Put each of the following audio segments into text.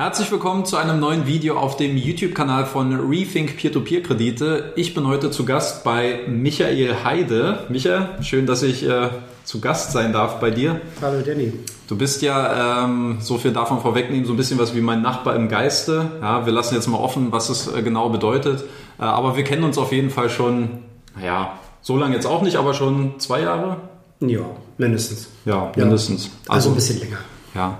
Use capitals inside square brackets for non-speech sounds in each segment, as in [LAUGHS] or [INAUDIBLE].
Herzlich willkommen zu einem neuen Video auf dem YouTube-Kanal von Rethink Peer-to-Peer-Kredite. Ich bin heute zu Gast bei Michael Heide. Michael, schön, dass ich äh, zu Gast sein darf bei dir. Hallo Danny. Du bist ja, ähm, so viel davon vorwegnehmen, so ein bisschen was wie mein Nachbar im Geiste. Ja, wir lassen jetzt mal offen, was es äh, genau bedeutet. Äh, aber wir kennen uns auf jeden Fall schon, naja, so lange jetzt auch nicht, aber schon zwei Jahre? Ja, mindestens. Ja, mindestens. Ja, also, also ein bisschen länger. Ja.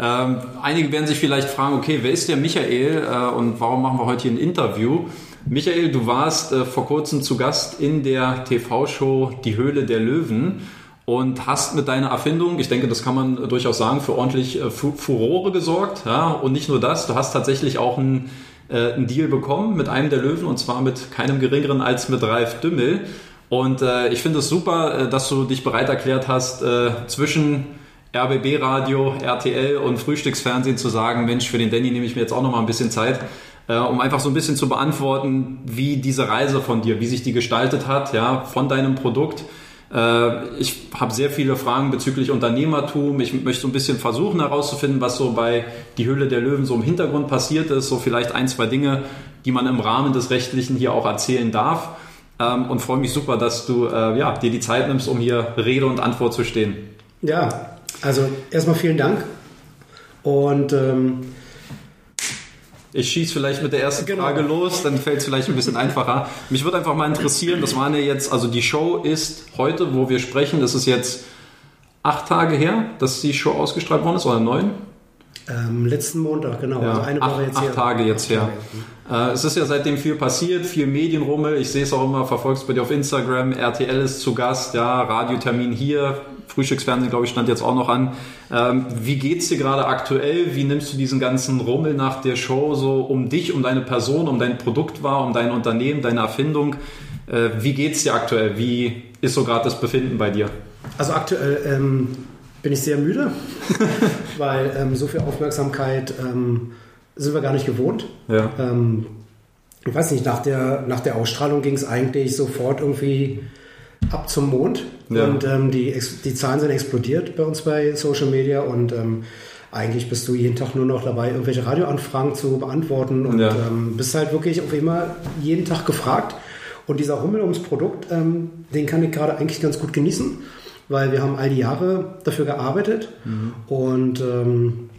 Ähm, einige werden sich vielleicht fragen, okay, wer ist der Michael äh, und warum machen wir heute hier ein Interview? Michael, du warst äh, vor kurzem zu Gast in der TV-Show Die Höhle der Löwen und hast mit deiner Erfindung, ich denke, das kann man durchaus sagen, für ordentlich äh, Furore gesorgt. Ja? Und nicht nur das, du hast tatsächlich auch einen, äh, einen Deal bekommen mit einem der Löwen und zwar mit keinem geringeren als mit Ralf Dümmel. Und äh, ich finde es super, äh, dass du dich bereit erklärt hast, zwischen RBB Radio, RTL und Frühstücksfernsehen zu sagen, Mensch, für den Danny nehme ich mir jetzt auch noch mal ein bisschen Zeit, äh, um einfach so ein bisschen zu beantworten, wie diese Reise von dir, wie sich die gestaltet hat, ja, von deinem Produkt. Äh, ich habe sehr viele Fragen bezüglich Unternehmertum. Ich möchte so ein bisschen versuchen herauszufinden, was so bei Die Höhle der Löwen so im Hintergrund passiert ist. So vielleicht ein, zwei Dinge, die man im Rahmen des Rechtlichen hier auch erzählen darf. Ähm, und freue mich super, dass du äh, ja, dir die Zeit nimmst, um hier Rede und Antwort zu stehen. Ja, also erstmal vielen Dank. Und ähm, ich schieße vielleicht mit der ersten genau. Frage los, dann fällt es vielleicht ein bisschen einfacher. Mich würde einfach mal interessieren, das waren ja jetzt, also die Show ist heute, wo wir sprechen, das ist jetzt acht Tage her, dass die Show ausgestrahlt worden ist, oder neun? Ähm, letzten Montag, genau. Ja, also eine Woche acht, jetzt acht her. Tage jetzt her. Äh, es ist ja seitdem viel passiert, viel Medienrummel. Ich sehe es auch immer, verfolgst bei dir auf Instagram. RTL ist zu Gast, ja, Radiotermin hier. Frühstücksfernsehen, glaube ich, stand jetzt auch noch an. Ähm, wie geht's dir gerade aktuell? Wie nimmst du diesen ganzen Rummel nach der Show so um dich, um deine Person, um dein Produkt wahr, um dein Unternehmen, deine Erfindung? Äh, wie geht's dir aktuell? Wie ist so gerade das Befinden bei dir? Also aktuell ähm bin ich sehr müde, [LAUGHS] weil ähm, so viel Aufmerksamkeit ähm, sind wir gar nicht gewohnt. Ja. Ähm, ich weiß nicht, nach der, nach der Ausstrahlung ging es eigentlich sofort irgendwie ab zum Mond ja. und ähm, die, die Zahlen sind explodiert bei uns bei Social Media und ähm, eigentlich bist du jeden Tag nur noch dabei, irgendwelche Radioanfragen zu beantworten und ja. Ähm, bist halt wirklich auf immer jeden Tag gefragt. Und dieser Rummel ums Produkt, den kann ich gerade eigentlich ganz gut genießen weil wir haben all die Jahre dafür gearbeitet mhm. und, ähm,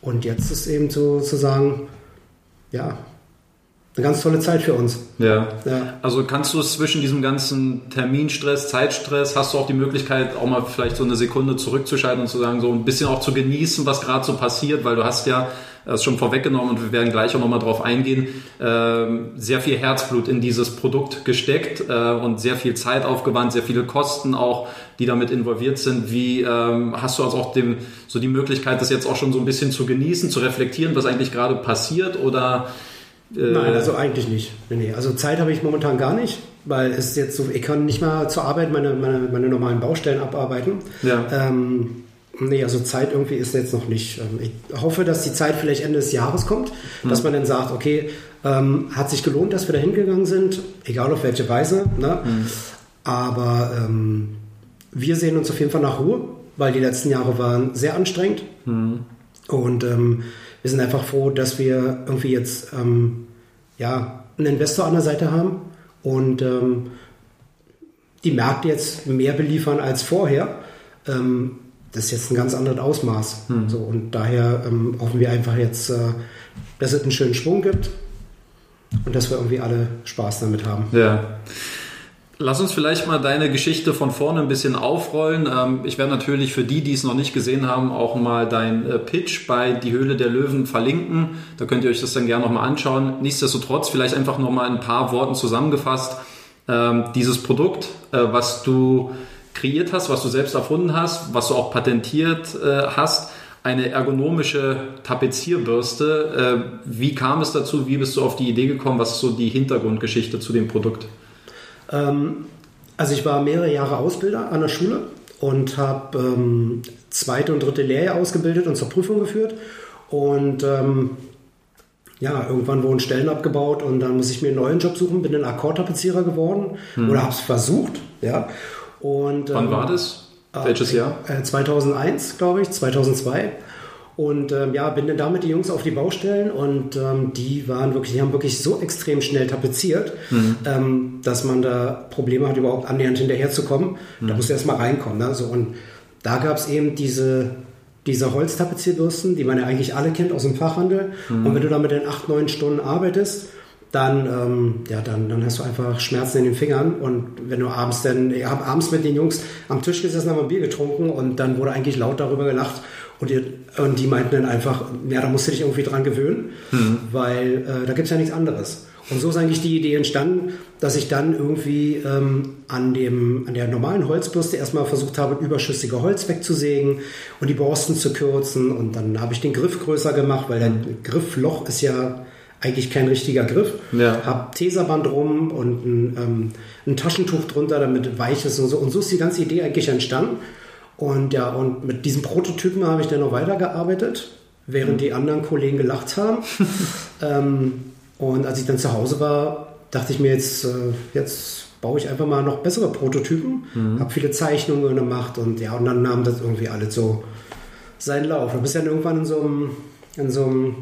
und jetzt ist eben so zu sagen, ja, eine ganz tolle Zeit für uns. Ja. ja. Also kannst du es zwischen diesem ganzen Terminstress, Zeitstress, hast du auch die Möglichkeit, auch mal vielleicht so eine Sekunde zurückzuschalten und zu sagen, so ein bisschen auch zu genießen, was gerade so passiert, weil du hast ja das schon vorweggenommen und wir werden gleich auch nochmal drauf eingehen, äh, sehr viel Herzblut in dieses Produkt gesteckt äh, und sehr viel Zeit aufgewandt, sehr viele Kosten auch, die damit involviert sind. Wie ähm, hast du also auch dem, so die Möglichkeit, das jetzt auch schon so ein bisschen zu genießen, zu reflektieren, was eigentlich gerade passiert oder äh Nein, also eigentlich nicht. Nee, also Zeit habe ich momentan gar nicht, weil es jetzt so, ich kann nicht mal zur Arbeit meine, meine, meine normalen Baustellen abarbeiten. Ja. Ähm, Nee, also Zeit irgendwie ist jetzt noch nicht. Ähm, ich hoffe, dass die Zeit vielleicht Ende des Jahres kommt, mhm. dass man dann sagt, okay, ähm, hat sich gelohnt, dass wir da hingegangen sind, egal auf welche Weise. Ne? Mhm. Aber ähm, wir sehen uns auf jeden Fall nach Ruhe, weil die letzten Jahre waren sehr anstrengend. Mhm. Und ähm, wir sind einfach froh, dass wir irgendwie jetzt ähm, ja, einen Investor an der Seite haben und ähm, die Märkte jetzt mehr beliefern als vorher. Ähm, das ist jetzt ein ganz anderes Ausmaß. Hm. So, und daher ähm, hoffen wir einfach jetzt, äh, dass es einen schönen Schwung gibt und dass wir irgendwie alle Spaß damit haben. Ja. Lass uns vielleicht mal deine Geschichte von vorne ein bisschen aufrollen. Ähm, ich werde natürlich für die, die es noch nicht gesehen haben, auch mal dein äh, Pitch bei Die Höhle der Löwen verlinken. Da könnt ihr euch das dann gerne nochmal anschauen. Nichtsdestotrotz vielleicht einfach nochmal ein paar Worten zusammengefasst. Ähm, dieses Produkt, äh, was du kreiert hast, was du selbst erfunden hast, was du auch patentiert äh, hast, eine ergonomische Tapezierbürste. Äh, wie kam es dazu? Wie bist du auf die Idee gekommen? Was ist so die Hintergrundgeschichte zu dem Produkt? Ähm, also ich war mehrere Jahre Ausbilder an der Schule und habe ähm, zweite und dritte Lehre ausgebildet und zur Prüfung geführt. Und ähm, ja, irgendwann wurden Stellen abgebaut und dann muss ich mir einen neuen Job suchen, bin ein Akkordtapezierer geworden hm. oder habe es versucht. Ja. Und, Wann ähm, war das? Welches Jahr? Äh, 2001, glaube ich, 2002. Und ähm, ja, bin dann damit die Jungs auf die Baustellen und ähm, die waren wirklich, die haben wirklich so extrem schnell tapeziert, mhm. ähm, dass man da Probleme hat, überhaupt annähernd hinterherzukommen. Mhm. Da musst du erstmal reinkommen. Ne? So, und da gab es eben diese, diese Holztapezierbürsten, die man ja eigentlich alle kennt aus dem Fachhandel. Mhm. Und wenn du da mit den acht, neun Stunden arbeitest, dann, ähm, ja, dann, dann hast du einfach Schmerzen in den Fingern. Und wenn du abends dann, ich habe abends mit den Jungs am Tisch gesessen, haben ein Bier getrunken und dann wurde eigentlich laut darüber gelacht, und die, und die meinten dann einfach, ja, da musst du dich irgendwie dran gewöhnen, mhm. weil äh, da gibt es ja nichts anderes. Und so ist eigentlich die Idee entstanden, dass ich dann irgendwie ähm, an, dem, an der normalen Holzbürste erstmal versucht habe, überschüssige Holz wegzusägen und die Borsten zu kürzen. Und dann habe ich den Griff größer gemacht, weil der Griffloch ist ja eigentlich kein richtiger Griff. Ja. Hab Teserband rum und ein, ähm, ein Taschentuch drunter, damit weich ist und so. Und so ist die ganze Idee eigentlich entstanden. Und ja, und mit diesem Prototypen habe ich dann noch weitergearbeitet, während die anderen Kollegen gelacht haben. [LAUGHS] ähm, und als ich dann zu Hause war, dachte ich mir jetzt, äh, jetzt baue ich einfach mal noch bessere Prototypen, mhm. habe viele Zeichnungen gemacht und ja, und dann nahm das irgendwie alles so seinen Lauf. Du bist dann irgendwann in so einem, in so einem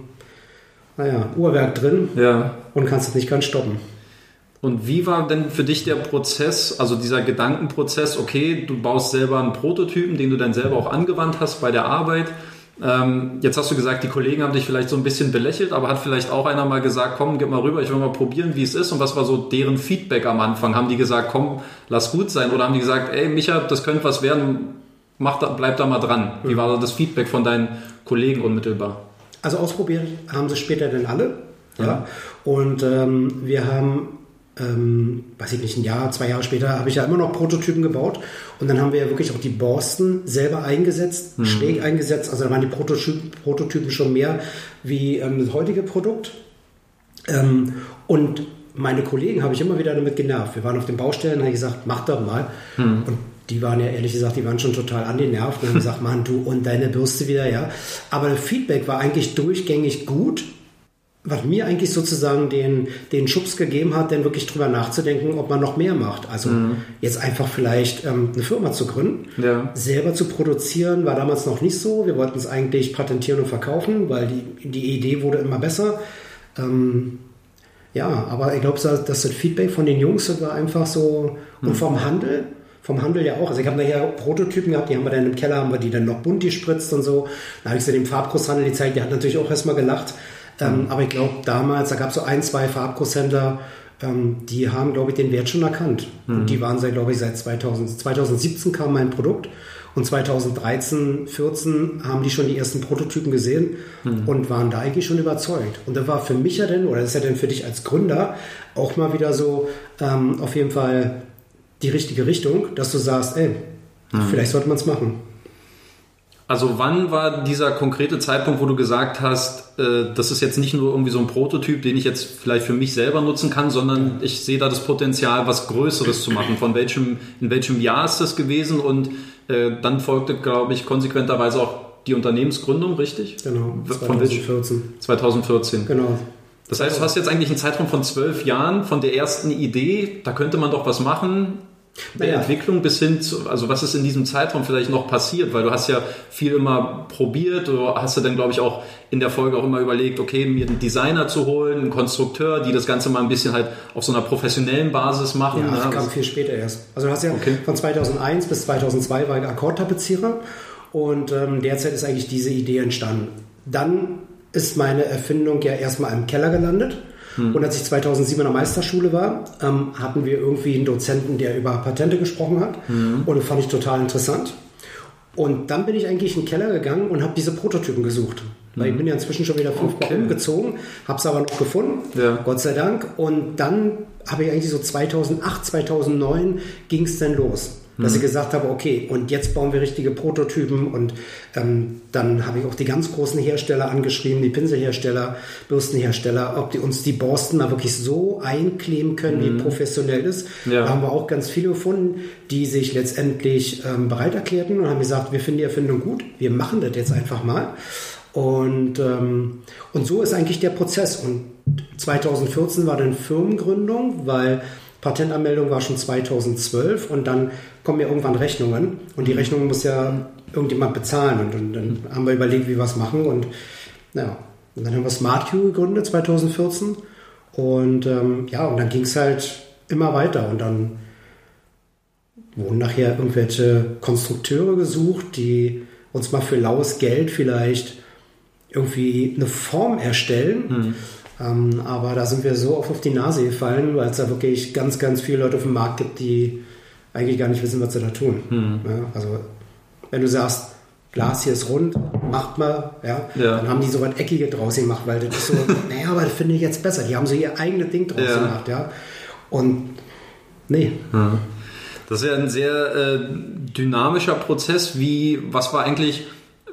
naja, Uhrwerk drin ja. und kannst es nicht ganz stoppen. Und wie war denn für dich der Prozess, also dieser Gedankenprozess, okay, du baust selber einen Prototypen, den du dann selber auch angewandt hast bei der Arbeit. Ähm, jetzt hast du gesagt, die Kollegen haben dich vielleicht so ein bisschen belächelt, aber hat vielleicht auch einer mal gesagt, komm, gib mal rüber, ich will mal probieren, wie es ist. Und was war so deren Feedback am Anfang? Haben die gesagt, komm, lass gut sein? Oder haben die gesagt, ey, Micha, das könnte was werden, mach da, bleib da mal dran? Wie war das Feedback von deinen Kollegen unmittelbar? Also ausprobiert haben sie später dann alle. Ja. ja. Und ähm, wir haben ähm, weiß ich nicht, ein Jahr, zwei Jahre später habe ich ja immer noch Prototypen gebaut und dann haben wir ja wirklich auch die Borsten selber eingesetzt, mhm. schräg eingesetzt. Also da waren die Prototypen, Prototypen schon mehr wie ähm, das heutige Produkt. Ähm, und meine Kollegen habe ich immer wieder damit genervt. Wir waren auf den Baustellen, habe ich gesagt, mach doch mal. Mhm. Und die waren ja ehrlich gesagt, die waren schon total an den Nerven und haben gesagt, [LAUGHS] Mann, du und deine Bürste wieder, ja. Aber das Feedback war eigentlich durchgängig gut was mir eigentlich sozusagen den, den Schubs gegeben hat, denn wirklich drüber nachzudenken, ob man noch mehr macht. Also mhm. jetzt einfach vielleicht ähm, eine Firma zu gründen, ja. selber zu produzieren, war damals noch nicht so. Wir wollten es eigentlich patentieren und verkaufen, weil die, die Idee wurde immer besser. Ähm, ja, aber ich glaube, dass das Feedback von den Jungs war einfach so, mhm. und vom Handel, vom Handel ja auch. Also ich habe nachher Prototypen gehabt, die haben wir dann im Keller, haben wir die dann noch bunt gespritzt und so. Da habe ich sie dem Farbkurshandel gezeigt, der hat natürlich auch erstmal gelacht. Ähm, aber ich glaube, damals, da gab es so ein, zwei Farbkurshändler, ähm, die haben, glaube ich, den Wert schon erkannt. Mhm. Und die waren seit, glaube ich, seit 2000, 2017 kam mein Produkt. Und 2013, 14 haben die schon die ersten Prototypen gesehen mhm. und waren da eigentlich schon überzeugt. Und da war für mich ja denn, oder das ist ja denn für dich als Gründer auch mal wieder so ähm, auf jeden Fall die richtige Richtung, dass du sagst, ey, mhm. vielleicht sollte man es machen. Also wann war dieser konkrete Zeitpunkt, wo du gesagt hast, äh, das ist jetzt nicht nur irgendwie so ein Prototyp, den ich jetzt vielleicht für mich selber nutzen kann, sondern ich sehe da das Potenzial, was Größeres zu machen. Von welchem, in welchem Jahr ist das gewesen? Und äh, dann folgte, glaube ich, konsequenterweise auch die Unternehmensgründung, richtig? Genau, 2014. 2014. Genau. Das heißt, du hast jetzt eigentlich einen Zeitraum von zwölf Jahren von der ersten Idee, da könnte man doch was machen, der naja. Entwicklung bis hin zu, also was ist in diesem Zeitraum vielleicht noch passiert, weil du hast ja viel immer probiert, du hast du dann glaube ich auch in der Folge auch immer überlegt, okay, mir einen Designer zu holen, einen Konstrukteur, die das Ganze mal ein bisschen halt auf so einer professionellen Basis machen. Ja, das ne? kam viel später erst. Also du hast ja okay. von 2001 bis 2002 war ich Akkordtapezierer und ähm, derzeit ist eigentlich diese Idee entstanden. Dann ist meine Erfindung ja erstmal im Keller gelandet hm. Und als ich 2007 in der Meisterschule war, ähm, hatten wir irgendwie einen Dozenten, der über Patente gesprochen hat. Hm. Und das fand ich total interessant. Und dann bin ich eigentlich in den Keller gegangen und habe diese Prototypen gesucht. Weil ich hm. bin ja inzwischen schon wieder fünfmal okay. umgezogen, habe es aber noch gefunden, ja. Gott sei Dank. Und dann habe ich eigentlich so 2008, 2009 ging es dann los dass ich mhm. gesagt habe, okay, und jetzt bauen wir richtige Prototypen und ähm, dann habe ich auch die ganz großen Hersteller angeschrieben, die Pinselhersteller, Bürstenhersteller, ob die uns die Borsten mal wirklich so einkleben können, mhm. wie professionell ist. Ja. Da haben wir auch ganz viele gefunden, die sich letztendlich ähm, bereit erklärten und haben gesagt, wir finden die Erfindung gut, wir machen das jetzt einfach mal. Und, ähm, und so ist eigentlich der Prozess. Und 2014 war dann Firmengründung, weil Patentanmeldung war schon 2012 und dann kommen ja irgendwann Rechnungen und die Rechnungen muss ja irgendjemand bezahlen und, und dann haben wir überlegt, wie wir es machen und ja, und dann haben wir SmartQ gegründet 2014 und ähm, ja, und dann ging es halt immer weiter und dann wurden nachher irgendwelche Konstrukteure gesucht, die uns mal für laues Geld vielleicht irgendwie eine Form erstellen. Mhm. Ähm, aber da sind wir so oft auf die Nase gefallen, weil es da wirklich ganz, ganz viele Leute auf dem Markt gibt, die eigentlich gar nicht wissen, was sie da tun. Mhm. Ja, also wenn du sagst, Glas hier ist rund, macht mal, ja, ja. dann haben die so was Eckige draus gemacht, weil das ist so, [LAUGHS] naja, aber das finde ich jetzt besser. Die haben so ihr eigenes Ding draus ja. gemacht, ja. Und nee. Das ist ja ein sehr äh, dynamischer Prozess. Wie, was war eigentlich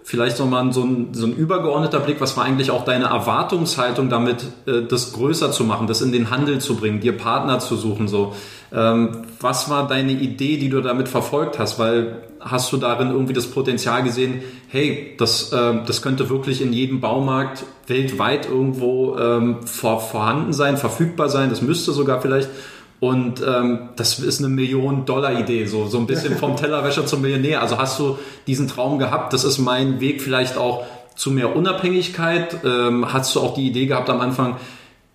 vielleicht nochmal so ein, so ein übergeordneter Blick, was war eigentlich auch deine Erwartungshaltung damit, äh, das größer zu machen, das in den Handel zu bringen, dir Partner zu suchen, so. Ähm, was war deine Idee, die du damit verfolgt hast? Weil hast du darin irgendwie das Potenzial gesehen, hey, das, äh, das könnte wirklich in jedem Baumarkt weltweit irgendwo ähm, vor, vorhanden sein, verfügbar sein, das müsste sogar vielleicht. Und ähm, das ist eine Million-Dollar-Idee, so, so ein bisschen vom [LAUGHS] Tellerwäscher zum Millionär. Also hast du diesen Traum gehabt, das ist mein Weg vielleicht auch zu mehr Unabhängigkeit. Ähm, hast du auch die Idee gehabt am Anfang,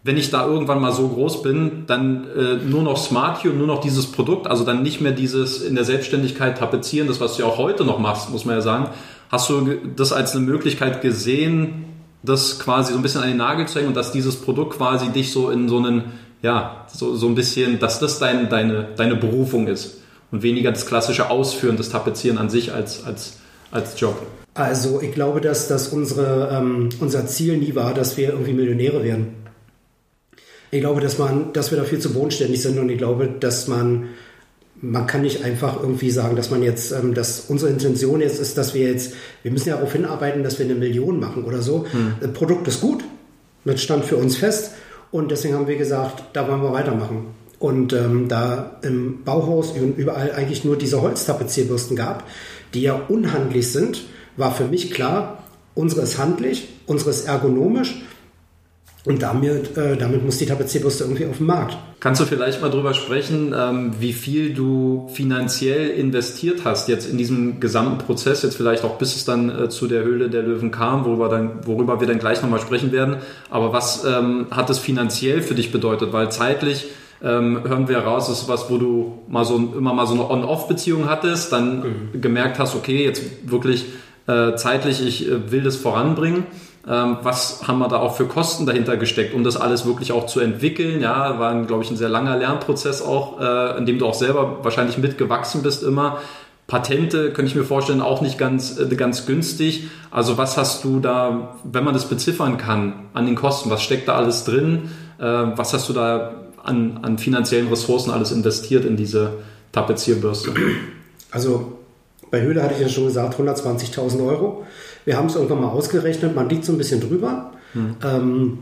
wenn ich da irgendwann mal so groß bin, dann äh, nur noch Smart und nur noch dieses Produkt, also dann nicht mehr dieses in der Selbstständigkeit tapezieren, das was du ja auch heute noch machst, muss man ja sagen. Hast du das als eine Möglichkeit gesehen, das quasi so ein bisschen an den Nagel zu hängen und dass dieses Produkt quasi dich so in so einen ja, so, so ein bisschen, dass das dein, deine, deine Berufung ist und weniger das klassische Ausführen, das Tapezieren an sich als, als, als Job. Also ich glaube, dass das unsere, ähm, unser Ziel nie war, dass wir irgendwie Millionäre werden. Ich glaube, dass, man, dass wir dafür zu bodenständig sind und ich glaube, dass man, man kann nicht einfach irgendwie sagen, dass man jetzt, ähm, dass unsere Intention jetzt ist, dass wir jetzt, wir müssen ja darauf hinarbeiten, dass wir eine Million machen oder so. Hm. Das Produkt ist gut, das stand für uns fest und deswegen haben wir gesagt, da wollen wir weitermachen. Und ähm, da im Bauhaus überall eigentlich nur diese Holztapezierbürsten gab, die ja unhandlich sind, war für mich klar, unsere ist handlich, unsere ist ergonomisch und damit, äh, damit muss die Tapezierbürste irgendwie auf den Markt. Kannst du vielleicht mal drüber sprechen, ähm, wie viel du finanziell investiert hast jetzt in diesem gesamten Prozess, jetzt vielleicht auch bis es dann äh, zu der Höhle der Löwen kam, worüber, dann, worüber wir dann gleich nochmal sprechen werden. Aber was ähm, hat es finanziell für dich bedeutet? Weil zeitlich ähm, hören wir heraus, das ist was, wo du mal so, immer mal so eine On-Off-Beziehung hattest, dann mhm. gemerkt hast, okay, jetzt wirklich äh, zeitlich, ich äh, will das voranbringen. Ähm, was haben wir da auch für Kosten dahinter gesteckt, um das alles wirklich auch zu entwickeln. Ja, war, glaube ich, ein sehr langer Lernprozess auch, äh, in dem du auch selber wahrscheinlich mitgewachsen bist immer. Patente könnte ich mir vorstellen, auch nicht ganz, äh, ganz günstig. Also was hast du da, wenn man das beziffern kann, an den Kosten? Was steckt da alles drin? Äh, was hast du da an, an finanziellen Ressourcen alles investiert in diese Tapezierbürste? Also bei Höhle hatte ich ja schon gesagt, 120.000 Euro. Wir haben es irgendwann mal ausgerechnet, man liegt so ein bisschen drüber. Hm. Ähm,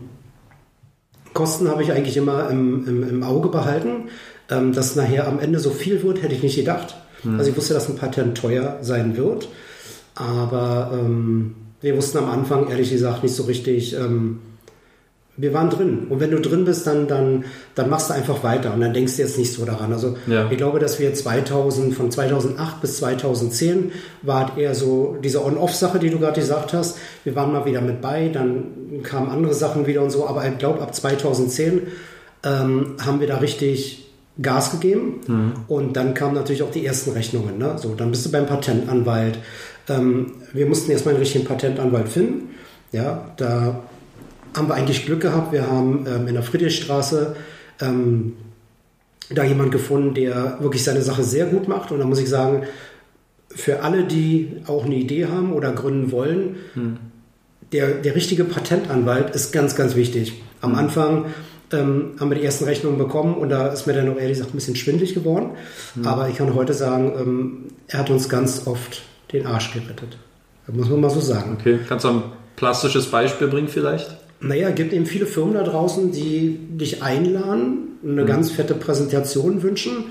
Kosten habe ich eigentlich immer im, im, im Auge behalten. Ähm, dass nachher am Ende so viel wird, hätte ich nicht gedacht. Hm. Also ich wusste, dass ein Patent teuer sein wird. Aber ähm, wir wussten am Anfang ehrlich gesagt nicht so richtig, ähm, wir waren drin. Und wenn du drin bist, dann, dann, dann machst du einfach weiter und dann denkst du jetzt nicht so daran. Also ja. ich glaube, dass wir 2000, von 2008 bis 2010 war eher so diese On-Off-Sache, die du gerade gesagt hast. Wir waren mal wieder mit bei, dann kamen andere Sachen wieder und so. Aber ich glaube, ab 2010 ähm, haben wir da richtig Gas gegeben. Mhm. Und dann kamen natürlich auch die ersten Rechnungen. Ne? So, dann bist du beim Patentanwalt. Ähm, wir mussten erstmal einen richtigen Patentanwalt finden. Ja, da haben wir eigentlich Glück gehabt. Wir haben ähm, in der Friedrichstraße ähm, da jemand gefunden, der wirklich seine Sache sehr gut macht. Und da muss ich sagen, für alle, die auch eine Idee haben oder gründen wollen, hm. der, der richtige Patentanwalt ist ganz, ganz wichtig. Am hm. Anfang ähm, haben wir die ersten Rechnungen bekommen und da ist mir dann auch ehrlich gesagt ein bisschen schwindlig geworden. Hm. Aber ich kann heute sagen, ähm, er hat uns ganz oft den Arsch gerettet. Das muss man mal so sagen. Okay, kannst du ein plastisches Beispiel bringen vielleicht? Naja, es gibt eben viele Firmen da draußen, die dich einladen, eine mhm. ganz fette Präsentation wünschen.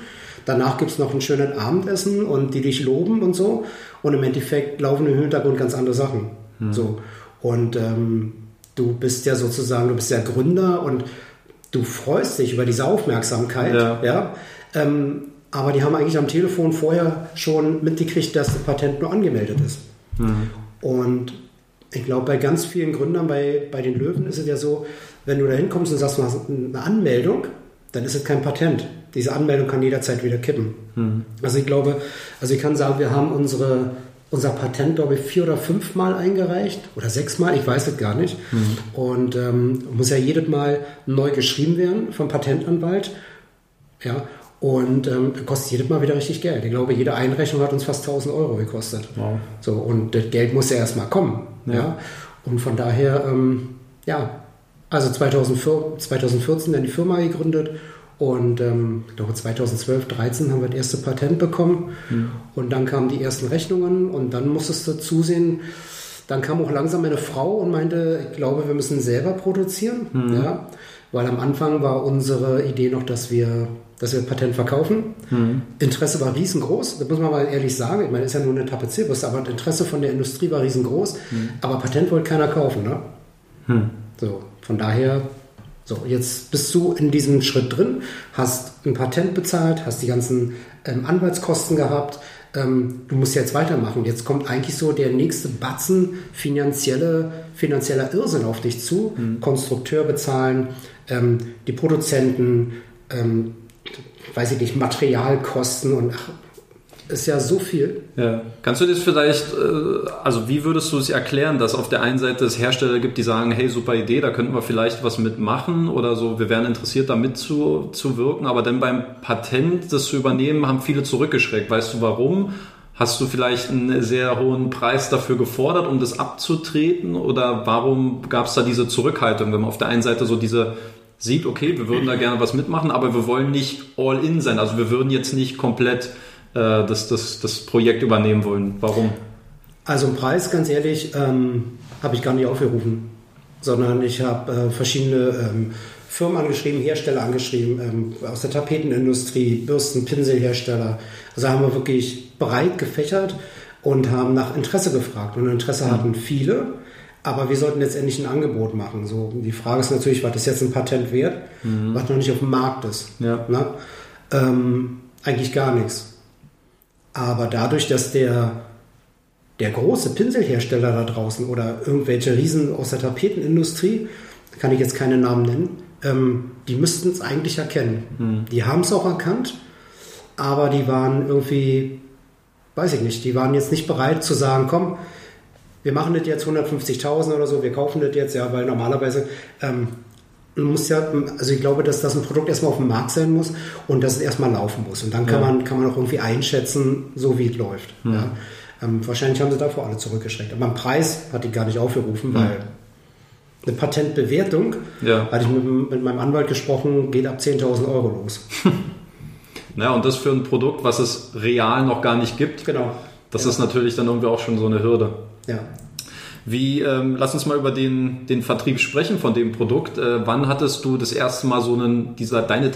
Danach gibt es noch ein schönes Abendessen und die dich loben und so. Und im Endeffekt laufen im Hintergrund ganz andere Sachen. Mhm. So. Und ähm, du bist ja sozusagen, du bist ja Gründer und du freust dich über diese Aufmerksamkeit, ja. ja ähm, aber die haben eigentlich am Telefon vorher schon mitgekriegt, dass das Patent nur angemeldet ist. Mhm. Und ich glaube, bei ganz vielen Gründern, bei, bei den Löwen ist es ja so, wenn du da hinkommst und sagst, du hast eine Anmeldung, dann ist es kein Patent. Diese Anmeldung kann jederzeit wieder kippen. Mhm. Also ich glaube, also ich kann sagen, wir haben unsere, unser Patent, glaube ich, vier oder fünf Mal eingereicht oder sechs Mal, ich weiß es gar nicht. Mhm. Und ähm, muss ja jedes Mal neu geschrieben werden vom Patentanwalt. Ja, und ähm, kostet jedes Mal wieder richtig Geld. Ich glaube, jede Einrechnung hat uns fast 1000 Euro gekostet. Wow. So, und das Geld muss ja erstmal kommen. Ja. ja. Und von daher, ähm, ja, also 2004, 2014 dann die Firma gegründet und ähm, ich glaube 2012, 2013 haben wir das erste Patent bekommen mhm. und dann kamen die ersten Rechnungen und dann musstest du zusehen, dann kam auch langsam meine Frau und meinte, ich glaube, wir müssen selber produzieren, mhm. ja, weil am Anfang war unsere Idee noch, dass wir dass wir Patent verkaufen. Mhm. Interesse war riesengroß, das muss man mal ehrlich sagen. Ich meine, ist ja nur eine Tapezierbürste, aber das Interesse von der Industrie war riesengroß. Mhm. Aber Patent wollte keiner kaufen. Ne? Mhm. So, von daher, so, jetzt bist du in diesem Schritt drin, hast ein Patent bezahlt, hast die ganzen ähm, Anwaltskosten gehabt. Ähm, du musst jetzt weitermachen. Jetzt kommt eigentlich so der nächste Batzen finanzielle, finanzieller Irrsinn auf dich zu. Mhm. Konstrukteur bezahlen, ähm, die Produzenten, ähm, weiß ich nicht, Materialkosten und ach, ist ja so viel. Ja. Kannst du das vielleicht, äh, also wie würdest du es erklären, dass auf der einen Seite es Hersteller gibt, die sagen, hey, super Idee, da könnten wir vielleicht was mitmachen oder so, wir wären interessiert, da mitzuwirken, aber dann beim Patent das zu übernehmen, haben viele zurückgeschreckt. Weißt du warum? Hast du vielleicht einen sehr hohen Preis dafür gefordert, um das abzutreten? Oder warum gab es da diese Zurückhaltung, wenn man auf der einen Seite so diese sieht, okay, wir würden da gerne was mitmachen, aber wir wollen nicht all in sein. Also wir würden jetzt nicht komplett das, das, das Projekt übernehmen wollen. Warum? Also einen Preis, ganz ehrlich, ähm, habe ich gar nicht aufgerufen, sondern ich habe äh, verschiedene ähm, Firmen angeschrieben, Hersteller angeschrieben, ähm, aus der Tapetenindustrie, Bürsten, Pinselhersteller. Also haben wir wirklich breit gefächert und haben nach Interesse gefragt. Und Interesse mhm. hatten viele. Aber wir sollten letztendlich ein Angebot machen. So, die Frage ist natürlich, was ist jetzt ein Patent wert, mhm. was noch nicht auf dem Markt ist. Ja. Ne? Ähm, eigentlich gar nichts. Aber dadurch, dass der, der große Pinselhersteller da draußen oder irgendwelche Riesen aus der Tapetenindustrie, kann ich jetzt keine Namen nennen, ähm, die müssten es eigentlich erkennen. Mhm. Die haben es auch erkannt, aber die waren irgendwie, weiß ich nicht, die waren jetzt nicht bereit zu sagen, komm, wir machen das jetzt 150.000 oder so, wir kaufen das jetzt, ja, weil normalerweise ähm, muss ja, also ich glaube, dass das ein Produkt erstmal auf dem Markt sein muss und dass es erstmal laufen muss. Und dann kann, ja. man, kann man auch irgendwie einschätzen, so wie es läuft. Mhm. Ja. Ähm, wahrscheinlich haben sie davor alle zurückgeschreckt. Aber beim Preis hatte ich gar nicht aufgerufen, mhm. weil eine Patentbewertung, ja. hatte ich mit, mit, meinem Anwalt gesprochen, geht ab 10.000 Euro los. [LAUGHS] naja, und das für ein Produkt, was es real noch gar nicht gibt. Genau. Das ist natürlich dann irgendwie auch schon so eine Hürde. Ja. Wie, ähm, lass uns mal über den, den Vertrieb sprechen von dem Produkt. Äh, wann hattest du das erste Mal so einen, dieser, deine äh,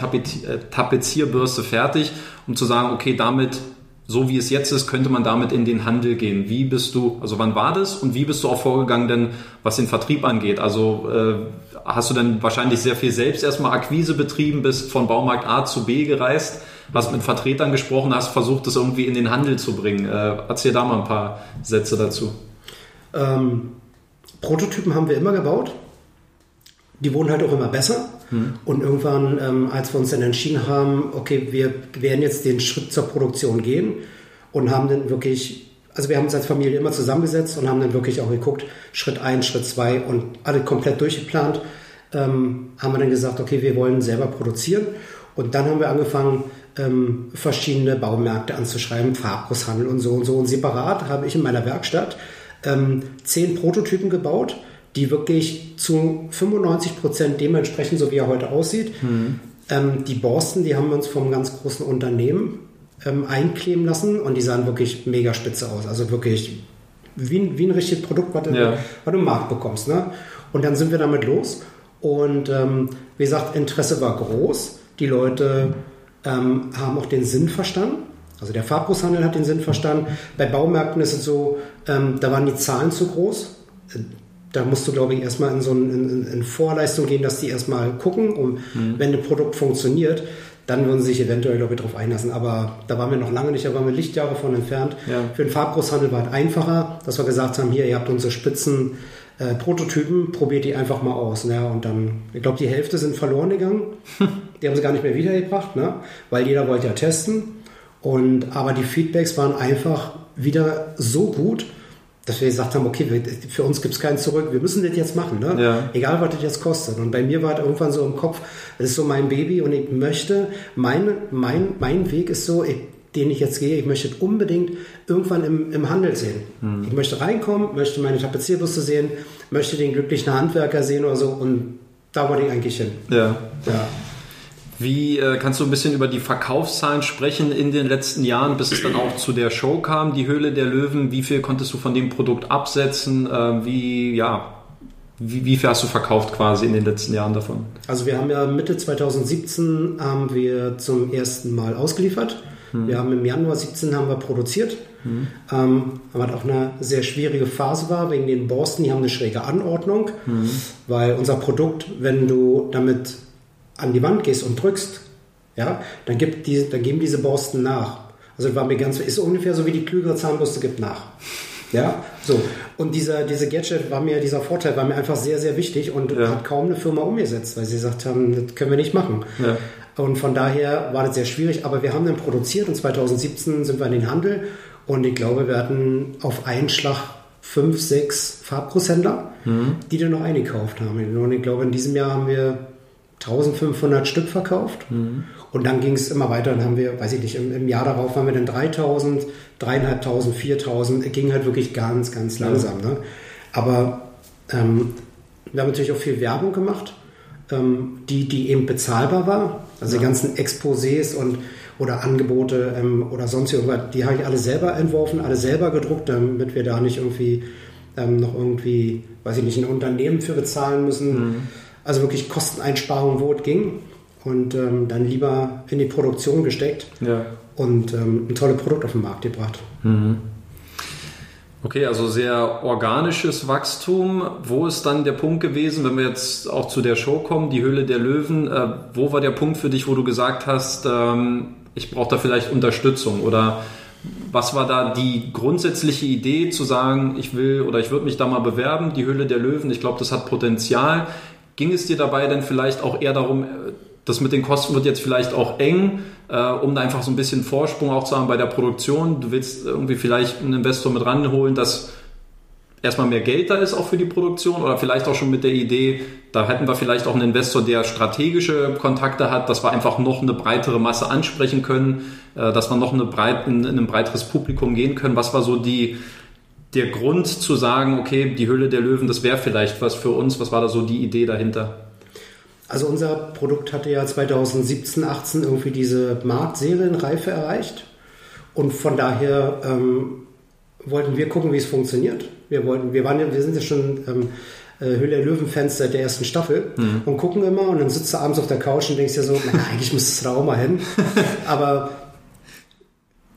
Tapezierbürste fertig, um zu sagen, okay, damit, so wie es jetzt ist, könnte man damit in den Handel gehen? Wie bist du, also wann war das und wie bist du auch vorgegangen denn, was den Vertrieb angeht? Also äh, hast du dann wahrscheinlich sehr viel selbst erstmal Akquise betrieben, bist von Baumarkt A zu B gereist, hast mit Vertretern gesprochen, hast versucht, das irgendwie in den Handel zu bringen. Äh, erzähl da mal ein paar Sätze dazu. Ähm, Prototypen haben wir immer gebaut. Die wurden halt auch immer besser. Hm. Und irgendwann, ähm, als wir uns dann entschieden haben, okay, wir werden jetzt den Schritt zur Produktion gehen und haben dann wirklich, also wir haben uns als Familie immer zusammengesetzt und haben dann wirklich auch geguckt, Schritt 1, Schritt 2 und alle komplett durchgeplant, ähm, haben wir dann gesagt, okay, wir wollen selber produzieren. Und dann haben wir angefangen, ähm, verschiedene Baumärkte anzuschreiben, Farbgroßhandel und so und so. Und separat habe ich in meiner Werkstatt ähm, zehn Prototypen gebaut, die wirklich zu 95 Prozent dementsprechend, so wie er heute aussieht. Mhm. Ähm, die Borsten, die haben wir uns vom ganz großen Unternehmen ähm, einkleben lassen und die sahen wirklich mega spitze aus. Also wirklich wie ein, wie ein richtiges Produkt, was du, ja. was du im Markt bekommst. Ne? Und dann sind wir damit los. Und ähm, wie gesagt, Interesse war groß. Die Leute ähm, haben auch den Sinn verstanden. Also der Farbgroßhandel hat den Sinn verstanden. Bei Baumärkten ist es so, ähm, da waren die Zahlen zu groß. da musst du, glaube ich, erstmal in so eine in, in Vorleistung gehen, dass die erstmal gucken, um, mhm. wenn ein Produkt funktioniert, dann würden sie sich eventuell, glaube ich, darauf einlassen. Aber da waren wir noch lange nicht, da waren wir Lichtjahre von entfernt. Ja. Für den Farbgroßhandel war es einfacher, dass wir gesagt haben, hier, ihr habt unsere Spitzen äh, Prototypen, probiert die einfach mal aus. Ne? Und dann, ich glaube, die Hälfte sind verloren gegangen. [LAUGHS] die haben sie gar nicht mehr wiedergebracht, ne? weil jeder wollte ja testen. Und, aber die Feedbacks waren einfach wieder so gut, dass wir gesagt haben, okay, für uns gibt es keinen zurück, wir müssen das jetzt machen, ne? Ja. egal was das jetzt kostet. Und bei mir war es irgendwann so im Kopf, das ist so mein Baby und ich möchte, mein, mein, mein Weg ist so, ich, den ich jetzt gehe, ich möchte unbedingt irgendwann im, im Handel sehen. Mhm. Ich möchte reinkommen, möchte meine Tapezierbusse sehen, möchte den glücklichen Handwerker sehen oder so und da wollte ich eigentlich hin. Ja. ja. Wie äh, kannst du ein bisschen über die Verkaufszahlen sprechen in den letzten Jahren, bis es dann auch zu der Show kam, die Höhle der Löwen? Wie viel konntest du von dem Produkt absetzen? Äh, wie, ja, wie, wie, viel hast du verkauft quasi in den letzten Jahren davon? Also wir haben ja Mitte 2017 haben wir zum ersten Mal ausgeliefert. Hm. Wir haben im Januar 17 haben wir produziert, hm. ähm, was auch eine sehr schwierige Phase war wegen den Borsten. Die haben eine schräge Anordnung, hm. weil unser Produkt, wenn du damit an die Wand gehst und drückst, ja, dann, gibt die, dann geben diese Borsten nach. Also war mir ganz, ist ungefähr so wie die klügere Zahnbürste gibt nach. Ja, so. Und dieser, diese Gadget war mir, dieser Vorteil war mir einfach sehr, sehr wichtig und ja. hat kaum eine Firma umgesetzt, weil sie gesagt haben, das können wir nicht machen. Ja. Und von daher war das sehr schwierig, aber wir haben dann produziert und 2017 sind wir in den Handel und ich glaube, wir hatten auf einen Schlag fünf, sechs Farbgroßhändler, mhm. die dann noch eingekauft haben. Und ich glaube, in diesem Jahr haben wir 1500 Stück verkauft. Mhm. Und dann ging es immer weiter. Dann haben wir, weiß ich nicht, im, im, Jahr darauf waren wir dann 3000, 3500, 4000. Es ging halt wirklich ganz, ganz langsam. Ja. Ne? Aber ähm, wir haben natürlich auch viel Werbung gemacht, ähm, die, die eben bezahlbar war. Also ja. die ganzen Exposés und oder Angebote ähm, oder sonst irgendwas, die habe ich alle selber entworfen, alle selber gedruckt, damit wir da nicht irgendwie ähm, noch irgendwie, weiß ich nicht, ein Unternehmen für bezahlen müssen. Mhm. Also wirklich Kosteneinsparung, wo es ging. Und ähm, dann lieber in die Produktion gesteckt ja. und ähm, ein tolles Produkt auf den Markt gebracht. Mhm. Okay, also sehr organisches Wachstum. Wo ist dann der Punkt gewesen, wenn wir jetzt auch zu der Show kommen, die Höhle der Löwen? Äh, wo war der Punkt für dich, wo du gesagt hast, ähm, ich brauche da vielleicht Unterstützung? Oder was war da die grundsätzliche Idee zu sagen, ich will oder ich würde mich da mal bewerben, die Höhle der Löwen? Ich glaube, das hat Potenzial. Ging es dir dabei dann vielleicht auch eher darum, äh, das mit den Kosten wird jetzt vielleicht auch eng, äh, um da einfach so ein bisschen Vorsprung auch zu haben bei der Produktion. Du willst irgendwie vielleicht einen Investor mit ranholen, dass erstmal mehr Geld da ist auch für die Produktion oder vielleicht auch schon mit der Idee, da hätten wir vielleicht auch einen Investor, der strategische Kontakte hat, dass wir einfach noch eine breitere Masse ansprechen können, äh, dass wir noch eine breit, in, in ein breiteres Publikum gehen können. Was war so die, der Grund zu sagen, okay, die Höhle der Löwen, das wäre vielleicht was für uns? Was war da so die Idee dahinter? Also unser Produkt hatte ja 2017, 18 irgendwie diese Marktserienreife erreicht und von daher ähm, wollten wir gucken, wie es funktioniert. Wir wollten, wir waren, wir sind ja schon ähm, äh, Höhle der Löwen-Fans seit der ersten Staffel mhm. und gucken immer und dann sitzt du abends auf der Couch und denkst dir so, na, eigentlich müsstest du da auch mal hin. [LAUGHS] Aber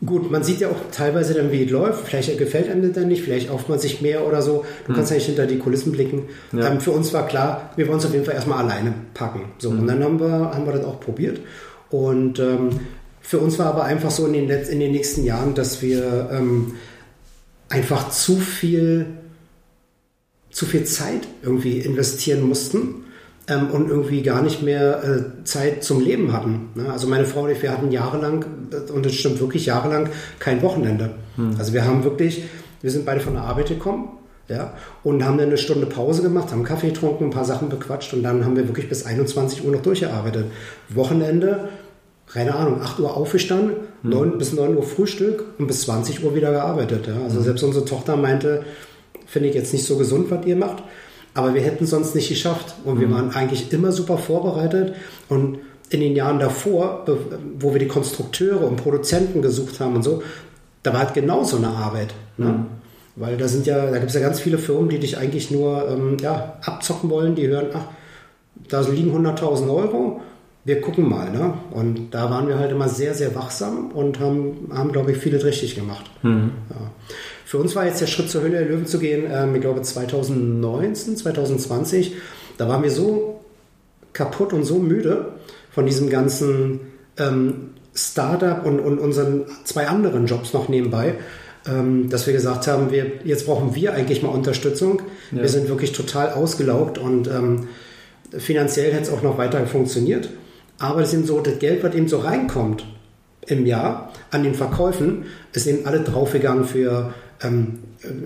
Gut, man sieht ja auch teilweise dann, wie es läuft. Vielleicht gefällt einem das dann nicht, vielleicht auft man sich mehr oder so. Du hm. kannst ja nicht hinter die Kulissen blicken. Ja. Ähm, für uns war klar, wir wollen es auf jeden Fall erstmal alleine packen. So, hm. und dann haben wir, haben wir das auch probiert. Und ähm, für uns war aber einfach so in den, Letz-, in den nächsten Jahren, dass wir ähm, einfach zu viel, zu viel Zeit irgendwie investieren mussten ähm, und irgendwie gar nicht mehr äh, Zeit zum Leben hatten. Ne? Also meine Frau und ich, wir hatten jahrelang, äh, und das stimmt wirklich jahrelang, kein Wochenende. Hm. Also wir haben wirklich, wir sind beide von der Arbeit gekommen, ja, und haben dann eine Stunde Pause gemacht, haben Kaffee getrunken, ein paar Sachen bequatscht und dann haben wir wirklich bis 21 Uhr noch durchgearbeitet. Wochenende, keine Ahnung, 8 Uhr aufgestanden, hm. 9, bis 9 Uhr Frühstück und bis 20 Uhr wieder gearbeitet. Ja. Also hm. selbst unsere Tochter meinte, finde ich jetzt nicht so gesund, was ihr macht. Aber wir hätten es sonst nicht geschafft. Und mhm. wir waren eigentlich immer super vorbereitet. Und in den Jahren davor, wo wir die Konstrukteure und Produzenten gesucht haben und so, da war halt genau so eine Arbeit. Ne? Mhm. Weil da sind ja, da gibt es ja ganz viele Firmen, die dich eigentlich nur ähm, ja, abzocken wollen, die hören, ach, da liegen 100.000 Euro, wir gucken mal. Ne? Und da waren wir halt immer sehr, sehr wachsam und haben, haben glaube ich, vieles richtig gemacht. Mhm. Ja. Für uns war jetzt der Schritt zur Höhle der Löwen zu gehen, ähm, ich glaube 2019, 2020. Da waren wir so kaputt und so müde von diesem ganzen ähm, Startup und, und unseren zwei anderen Jobs noch nebenbei, ähm, dass wir gesagt haben, wir, jetzt brauchen wir eigentlich mal Unterstützung. Ja. Wir sind wirklich total ausgelaugt und ähm, finanziell hätte es auch noch weiter funktioniert. Aber das, so, das Geld, was eben so reinkommt im Jahr an den Verkäufen, ist eben alle draufgegangen für ähm,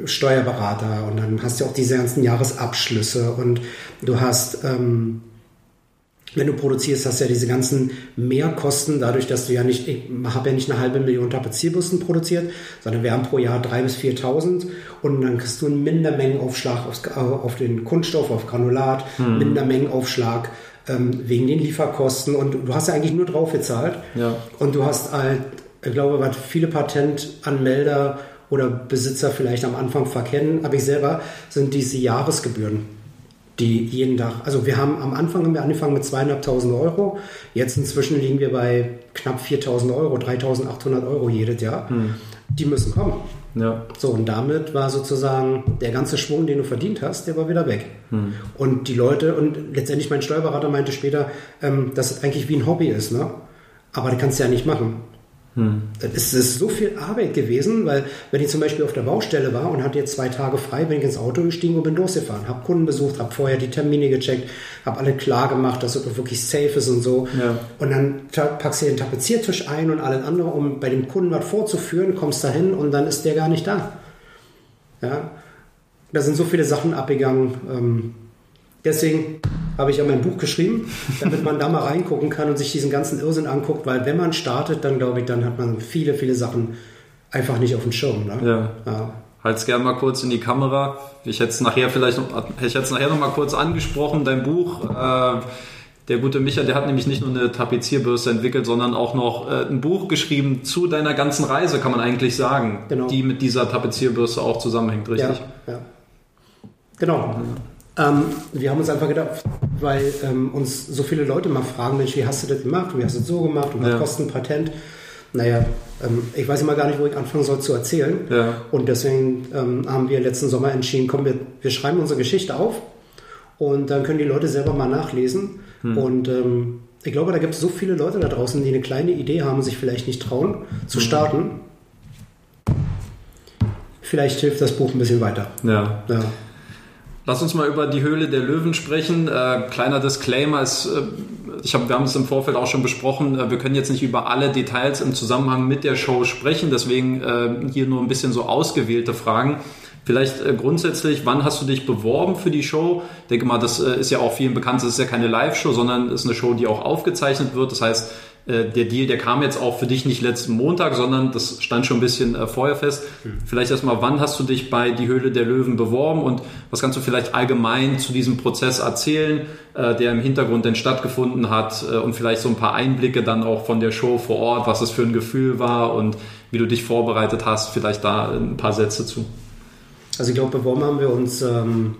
Steuerberater und dann hast du auch diese ganzen Jahresabschlüsse und du hast, ähm, wenn du produzierst, hast du ja diese ganzen Mehrkosten, dadurch, dass du ja nicht, ich habe ja nicht eine halbe Million Tapezierbussen produziert, sondern wir haben pro Jahr drei bis 4.000 und dann kriegst du einen Mindermengenaufschlag aufs, auf den Kunststoff, auf Granulat, hm. Mindermengenaufschlag ähm, wegen den Lieferkosten und du hast ja eigentlich nur drauf gezahlt ja. und du hast halt, ich glaube, viele Patentanmelder oder Besitzer vielleicht am Anfang verkennen, aber ich selber, sind diese Jahresgebühren, die jeden Tag, also wir haben am Anfang haben wir angefangen mit zweieinhalbtausend Euro, jetzt inzwischen liegen wir bei knapp 4.000 Euro, 3.800 Euro jedes Jahr. Hm. Die müssen kommen. Ja. So, und damit war sozusagen der ganze Schwung, den du verdient hast, der war wieder weg. Hm. Und die Leute, und letztendlich mein Steuerberater meinte später, ähm, dass es eigentlich wie ein Hobby ist, ne? Aber das kannst du ja nicht machen. Hm. Es ist so viel Arbeit gewesen, weil wenn ich zum Beispiel auf der Baustelle war und hatte jetzt zwei Tage frei, bin ich ins Auto gestiegen und bin losgefahren, habe Kunden besucht, habe vorher die Termine gecheckt, habe alle klar gemacht, dass es wirklich safe ist und so. Ja. Und dann packst du den Tapeziertisch ein und alles andere, um bei dem Kunden was vorzuführen, kommst da hin und dann ist der gar nicht da. Ja, da sind so viele Sachen abgegangen. Ähm, deswegen habe ich ja mein Buch geschrieben, damit man da mal reingucken kann und sich diesen ganzen Irrsinn anguckt, weil wenn man startet, dann glaube ich, dann hat man viele, viele Sachen einfach nicht auf dem Schirm. Ne? Ja. ja. Halt's gerne mal kurz in die Kamera. Ich hätte es nachher vielleicht noch, ich hätte es nachher noch mal kurz angesprochen, dein Buch. Äh, der gute Micha, der hat nämlich nicht nur eine Tapezierbürste entwickelt, sondern auch noch äh, ein Buch geschrieben zu deiner ganzen Reise, kann man eigentlich sagen, genau. die mit dieser Tapezierbürste auch zusammenhängt, richtig? Ja, ja. Genau. Ähm, wir haben uns einfach gedacht, weil ähm, uns so viele Leute mal fragen, Mensch, wie hast du das gemacht? Wie hast du das so gemacht? Und was ja. kostet ein Patent? Naja, ähm, ich weiß immer gar nicht, wo ich anfangen soll zu erzählen. Ja. Und deswegen ähm, haben wir letzten Sommer entschieden, komm, wir, wir schreiben unsere Geschichte auf und dann können die Leute selber mal nachlesen. Hm. Und ähm, ich glaube, da gibt es so viele Leute da draußen, die eine kleine Idee haben und sich vielleicht nicht trauen, zu hm. starten. Vielleicht hilft das Buch ein bisschen weiter. Ja. ja. Lass uns mal über die Höhle der Löwen sprechen. Äh, kleiner Disclaimer ist, äh, ich hab, wir haben es im Vorfeld auch schon besprochen, äh, wir können jetzt nicht über alle Details im Zusammenhang mit der Show sprechen, deswegen äh, hier nur ein bisschen so ausgewählte Fragen. Vielleicht äh, grundsätzlich, wann hast du dich beworben für die Show? Ich denke mal, das äh, ist ja auch vielen bekannt, das ist ja keine Live-Show, sondern ist eine Show, die auch aufgezeichnet wird. Das heißt, äh, der Deal, der kam jetzt auch für dich nicht letzten Montag, sondern das stand schon ein bisschen äh, vorher fest. Mhm. Vielleicht erstmal, wann hast du dich bei Die Höhle der Löwen beworben und was kannst du vielleicht allgemein zu diesem Prozess erzählen, äh, der im Hintergrund denn stattgefunden hat und vielleicht so ein paar Einblicke dann auch von der Show vor Ort, was es für ein Gefühl war und wie du dich vorbereitet hast, vielleicht da ein paar Sätze zu. Also ich glaube, beworben haben wir uns ähm,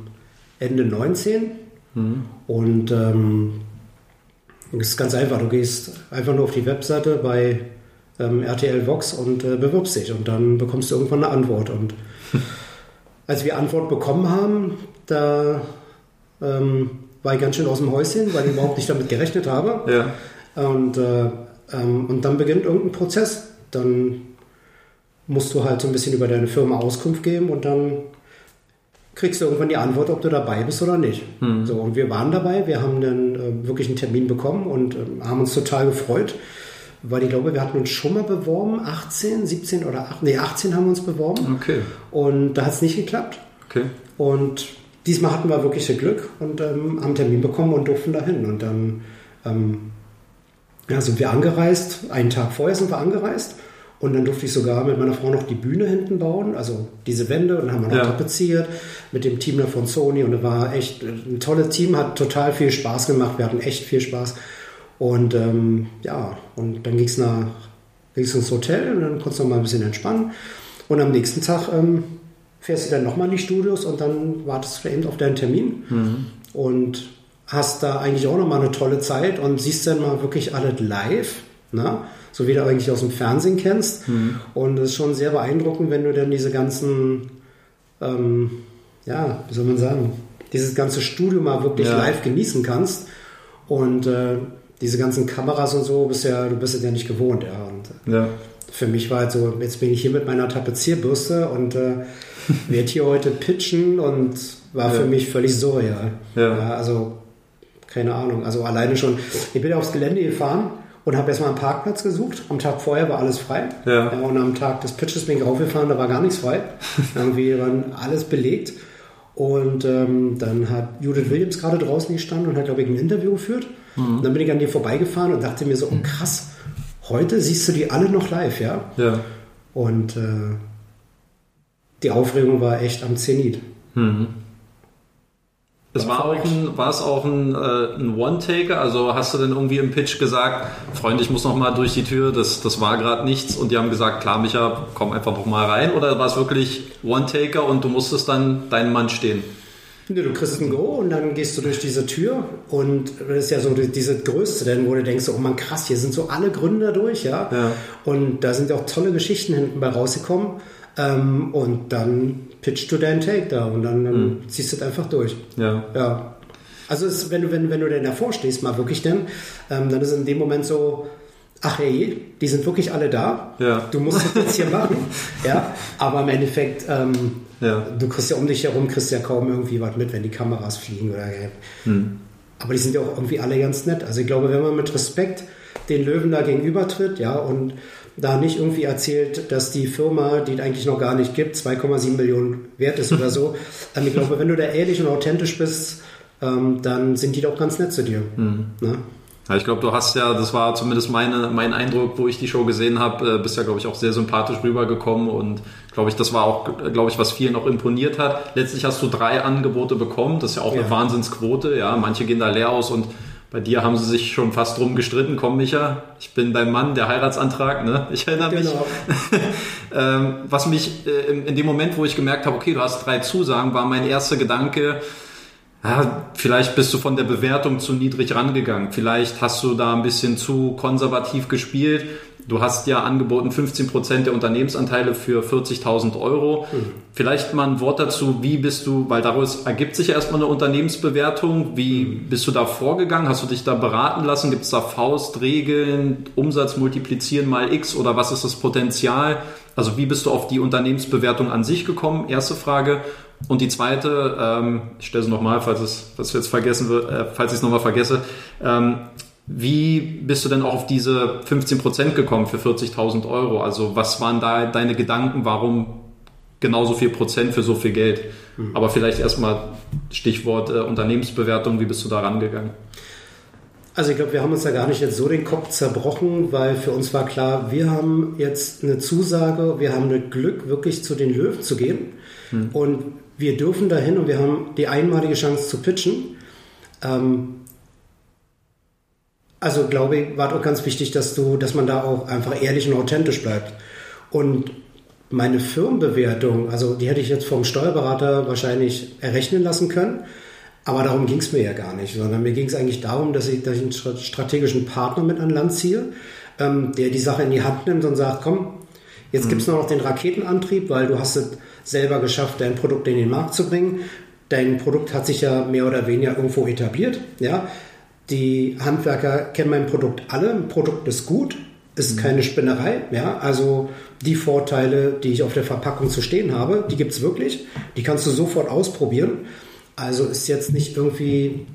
Ende 19 mhm. und ähm, es ist ganz einfach. Du gehst einfach nur auf die Webseite bei ähm, RTL Vox und äh, bewirbst dich und dann bekommst du irgendwann eine Antwort. Und [LAUGHS] als wir Antwort bekommen haben, da ähm, war ich ganz schön aus dem Häuschen, weil ich überhaupt nicht damit gerechnet habe. Ja. Und, äh, ähm, und dann beginnt irgendein Prozess. Dann musst du halt so ein bisschen über deine Firma Auskunft geben und dann kriegst du irgendwann die Antwort, ob du dabei bist oder nicht. Hm. So, und wir waren dabei, wir haben dann äh, wirklich einen Termin bekommen und äh, haben uns total gefreut, weil ich glaube, wir hatten uns schon mal beworben, 18, 17 oder 18, nee, 18 haben wir uns beworben. Okay. Und da hat es nicht geklappt. Okay. Und diesmal hatten wir wirklich Glück und ähm, haben einen Termin bekommen und durften dahin. Und dann ähm, ja, sind wir angereist, einen Tag vorher sind wir angereist und dann durfte ich sogar mit meiner Frau noch die Bühne hinten bauen, also diese Wände, und dann haben wir noch ja. tapeziert mit dem Team von Sony. Und es war echt ein tolles Team, hat total viel Spaß gemacht. Wir hatten echt viel Spaß. Und ähm, ja, und dann ging es nach ging's ins Hotel und dann konntest du noch mal ein bisschen entspannen. Und am nächsten Tag ähm, fährst du dann nochmal in die Studios und dann wartest du eben auf deinen Termin. Mhm. Und hast da eigentlich auch nochmal eine tolle Zeit und siehst dann mal wirklich alles live, ne? so wie du eigentlich aus dem Fernsehen kennst. Mhm. Und es ist schon sehr beeindruckend, wenn du dann diese ganzen, ähm, ja, wie soll man sagen, dieses ganze Studio mal wirklich ja. live genießen kannst. Und äh, diese ganzen Kameras und so, bist ja, du bist ja nicht gewohnt. Ja. Und, äh, ja. Für mich war halt so, jetzt bin ich hier mit meiner Tapezierbürste und äh, [LAUGHS] werde hier heute pitchen und war ja. für mich völlig surreal. Ja. ja. also keine Ahnung. Also alleine schon, ich bin aufs Gelände gefahren und habe erstmal einen Parkplatz gesucht. Am Tag vorher war alles frei. Ja. und am Tag des Pitches bin ich raufgefahren, da war gar nichts frei. [LAUGHS] Irgendwie war alles belegt. Und ähm, dann hat Judith Williams gerade draußen gestanden und hat, glaube ich, ein Interview geführt. Mhm. Und dann bin ich an dir vorbeigefahren und dachte mir so, oh krass, heute siehst du die alle noch live, ja? Ja. Und äh, die Aufregung war echt am Zenit. Mhm. Es war, auch ein, war es auch ein, äh, ein One-Taker? Also hast du denn irgendwie im Pitch gesagt, Freund, ich muss noch mal durch die Tür, das, das war gerade nichts und die haben gesagt, klar, Micha, komm einfach noch mal rein? Oder war es wirklich One-Taker und du musstest dann deinen Mann stehen? Nee, du kriegst ein Go und dann gehst du durch diese Tür und das ist ja so diese Größte, denn wo du denkst, oh man krass, hier sind so alle Gründer durch, ja. ja. Und da sind ja auch tolle Geschichten hinten bei rausgekommen. Ähm, und dann pitchst du deinen Take da und dann, dann mhm. ziehst du es einfach durch. Ja. ja. Also es, wenn, du, wenn, wenn du denn davor stehst, mal wirklich denn, ähm, dann ist es in dem Moment so, ach hey, die sind wirklich alle da. Ja. Du musst das jetzt hier machen. [LAUGHS] ja. Aber im Endeffekt, ähm, ja. du kriegst ja um dich herum, kriegst ja kaum irgendwie was mit, wenn die Kameras fliegen oder hm. Aber die sind ja auch irgendwie alle ganz nett. Also ich glaube, wenn man mit Respekt den Löwen da gegenübertritt, ja, und da nicht irgendwie erzählt, dass die Firma, die es eigentlich noch gar nicht gibt, 2,7 Millionen wert ist oder so. [LAUGHS] Ähm, ich glaube, wenn du da ehrlich und authentisch bist, ähm, dann sind die doch ganz nett zu dir. Mhm. Ne? Ja, ich glaube, du hast ja, das war zumindest meine, mein Eindruck, wo ich die Show gesehen habe, äh, bist ja, glaube ich, auch sehr sympathisch rübergekommen und glaube ich, das war auch, glaube ich, was vielen auch imponiert hat. Letztlich hast du drei Angebote bekommen, das ist ja auch ja. eine Wahnsinnsquote, ja, manche gehen da leer aus und bei dir haben sie sich schon fast drum gestritten. Komm, Micha, ich bin dein Mann, der Heiratsantrag, ne? [LAUGHS] Ich erinnere mich. Genau. [LAUGHS] ähm, was mich äh, in, in, dem Moment, wo ich gemerkt habe, okay, du hast drei Zusagen, war mein erster Gedanke, ja, vielleicht bist du von der Bewertung zu niedrig rangegangen. Vielleicht hast du da ein bisschen zu konservativ gespielt. Du hast ja angeboten 15% der Unternehmensanteile für 40.000 Euro. Mhm. Vielleicht mal ein Wort dazu, wie bist du, weil daraus ergibt sich ja erstmal eine Unternehmensbewertung. Wie bist du da vorgegangen? Hast du dich da beraten lassen? Gibt es da Faustregeln, Umsatz multiplizieren mal X oder was ist das Potenzial? Also wie bist du auf die Unternehmensbewertung an sich gekommen? Erste Frage. Und die zweite, ähm, ich stelle es nochmal, falls es, falls jetzt vergessen wird, äh, falls ich es nochmal vergesse. Ähm, wie bist du denn auch auf diese 15% gekommen für 40.000 Euro? Also was waren da deine Gedanken? Warum genauso viel Prozent für so viel Geld? Mhm. Aber vielleicht erstmal Stichwort äh, Unternehmensbewertung. Wie bist du da rangegangen? Also ich glaube, wir haben uns da gar nicht jetzt so den Kopf zerbrochen, weil für uns war klar, wir haben jetzt eine Zusage, wir haben ein Glück, wirklich zu den Löwen zu gehen. Mhm. Und wir dürfen dahin und wir haben die einmalige Chance zu pitchen. Ähm, also glaube ich, war auch ganz wichtig, dass du, dass man da auch einfach ehrlich und authentisch bleibt. Und meine Firmenbewertung, also die hätte ich jetzt vom Steuerberater wahrscheinlich errechnen lassen können. Aber darum ging es mir ja gar nicht, sondern mir ging es eigentlich darum, dass ich, dass ich einen strategischen Partner mit an Land ziehe, ähm, der die Sache in die Hand nimmt und sagt, komm, jetzt mhm. gibt es nur noch den Raketenantrieb, weil du hast es selber geschafft, dein Produkt in den Markt zu bringen. Dein Produkt hat sich ja mehr oder weniger irgendwo etabliert. Ja? Die Handwerker kennen mein Produkt alle. Ein Produkt ist gut, ist mhm. keine Spinnerei. Ja? Also die Vorteile, die ich auf der Verpackung zu stehen habe, die gibt es wirklich. Die kannst du sofort ausprobieren. Also ist jetzt nicht irgendwie,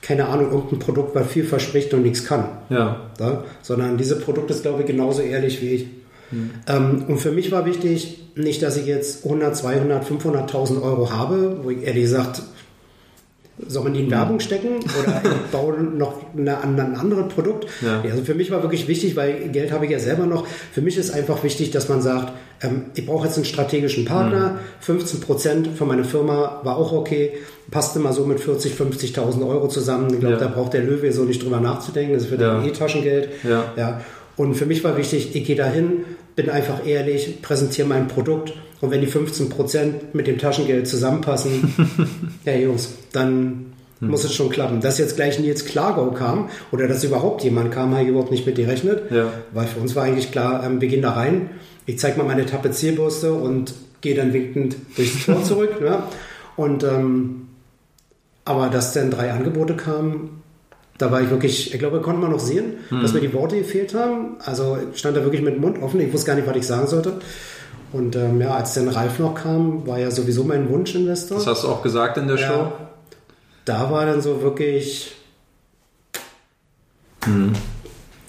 keine Ahnung, irgendein Produkt, was viel verspricht und nichts kann. Ja. ja? Sondern diese Produkt ist, glaube ich, genauso ehrlich wie ich. Mhm. Ähm, und für mich war wichtig, nicht, dass ich jetzt 100, 200, 500.000 Euro habe, wo ich ehrlich gesagt soll man die in mhm. Werbung stecken oder [LAUGHS] bauen noch eine, ein anderes Produkt? Ja. Also für mich war wirklich wichtig, weil Geld habe ich ja selber noch. Für mich ist einfach wichtig, dass man sagt, ähm, ich brauche jetzt einen strategischen Partner. Mhm. 15 Prozent von meiner Firma war auch okay. Passt immer so mit 40, 50.000 Euro zusammen. Ich glaube, ja. da braucht der Löwe so nicht drüber nachzudenken. Das wird ja. eh Taschengeld. Ja. ja. Und für mich war wichtig, ich gehe dahin, bin einfach ehrlich, präsentiere mein Produkt und wenn die 15 Prozent mit dem Taschengeld zusammenpassen, [LAUGHS] ja Jungs, dann hm. muss es schon klappen. Dass jetzt gleich Nils Klargau kam oder dass überhaupt jemand kam, habe ich überhaupt nicht mit gerechnet. Ja. Weil für uns war eigentlich klar, ähm, wir gehen da rein, ich zeige mal meine Tapezierbürste und gehe dann winkend durchs Tor [LAUGHS] zurück. Ne? Und ähm, aber dass dann drei Angebote kamen, da war ich wirklich, ich glaube, konnte man noch sehen, hm. dass mir die Worte gefehlt haben. Also stand da wirklich mit dem Mund offen. Ich wusste gar nicht, was ich sagen sollte. Und ähm, ja, als dann Ralf noch kam, war ja sowieso mein Wunschinvestor. Das hast du auch gesagt in der ja, Show? Da war dann so wirklich. Hm.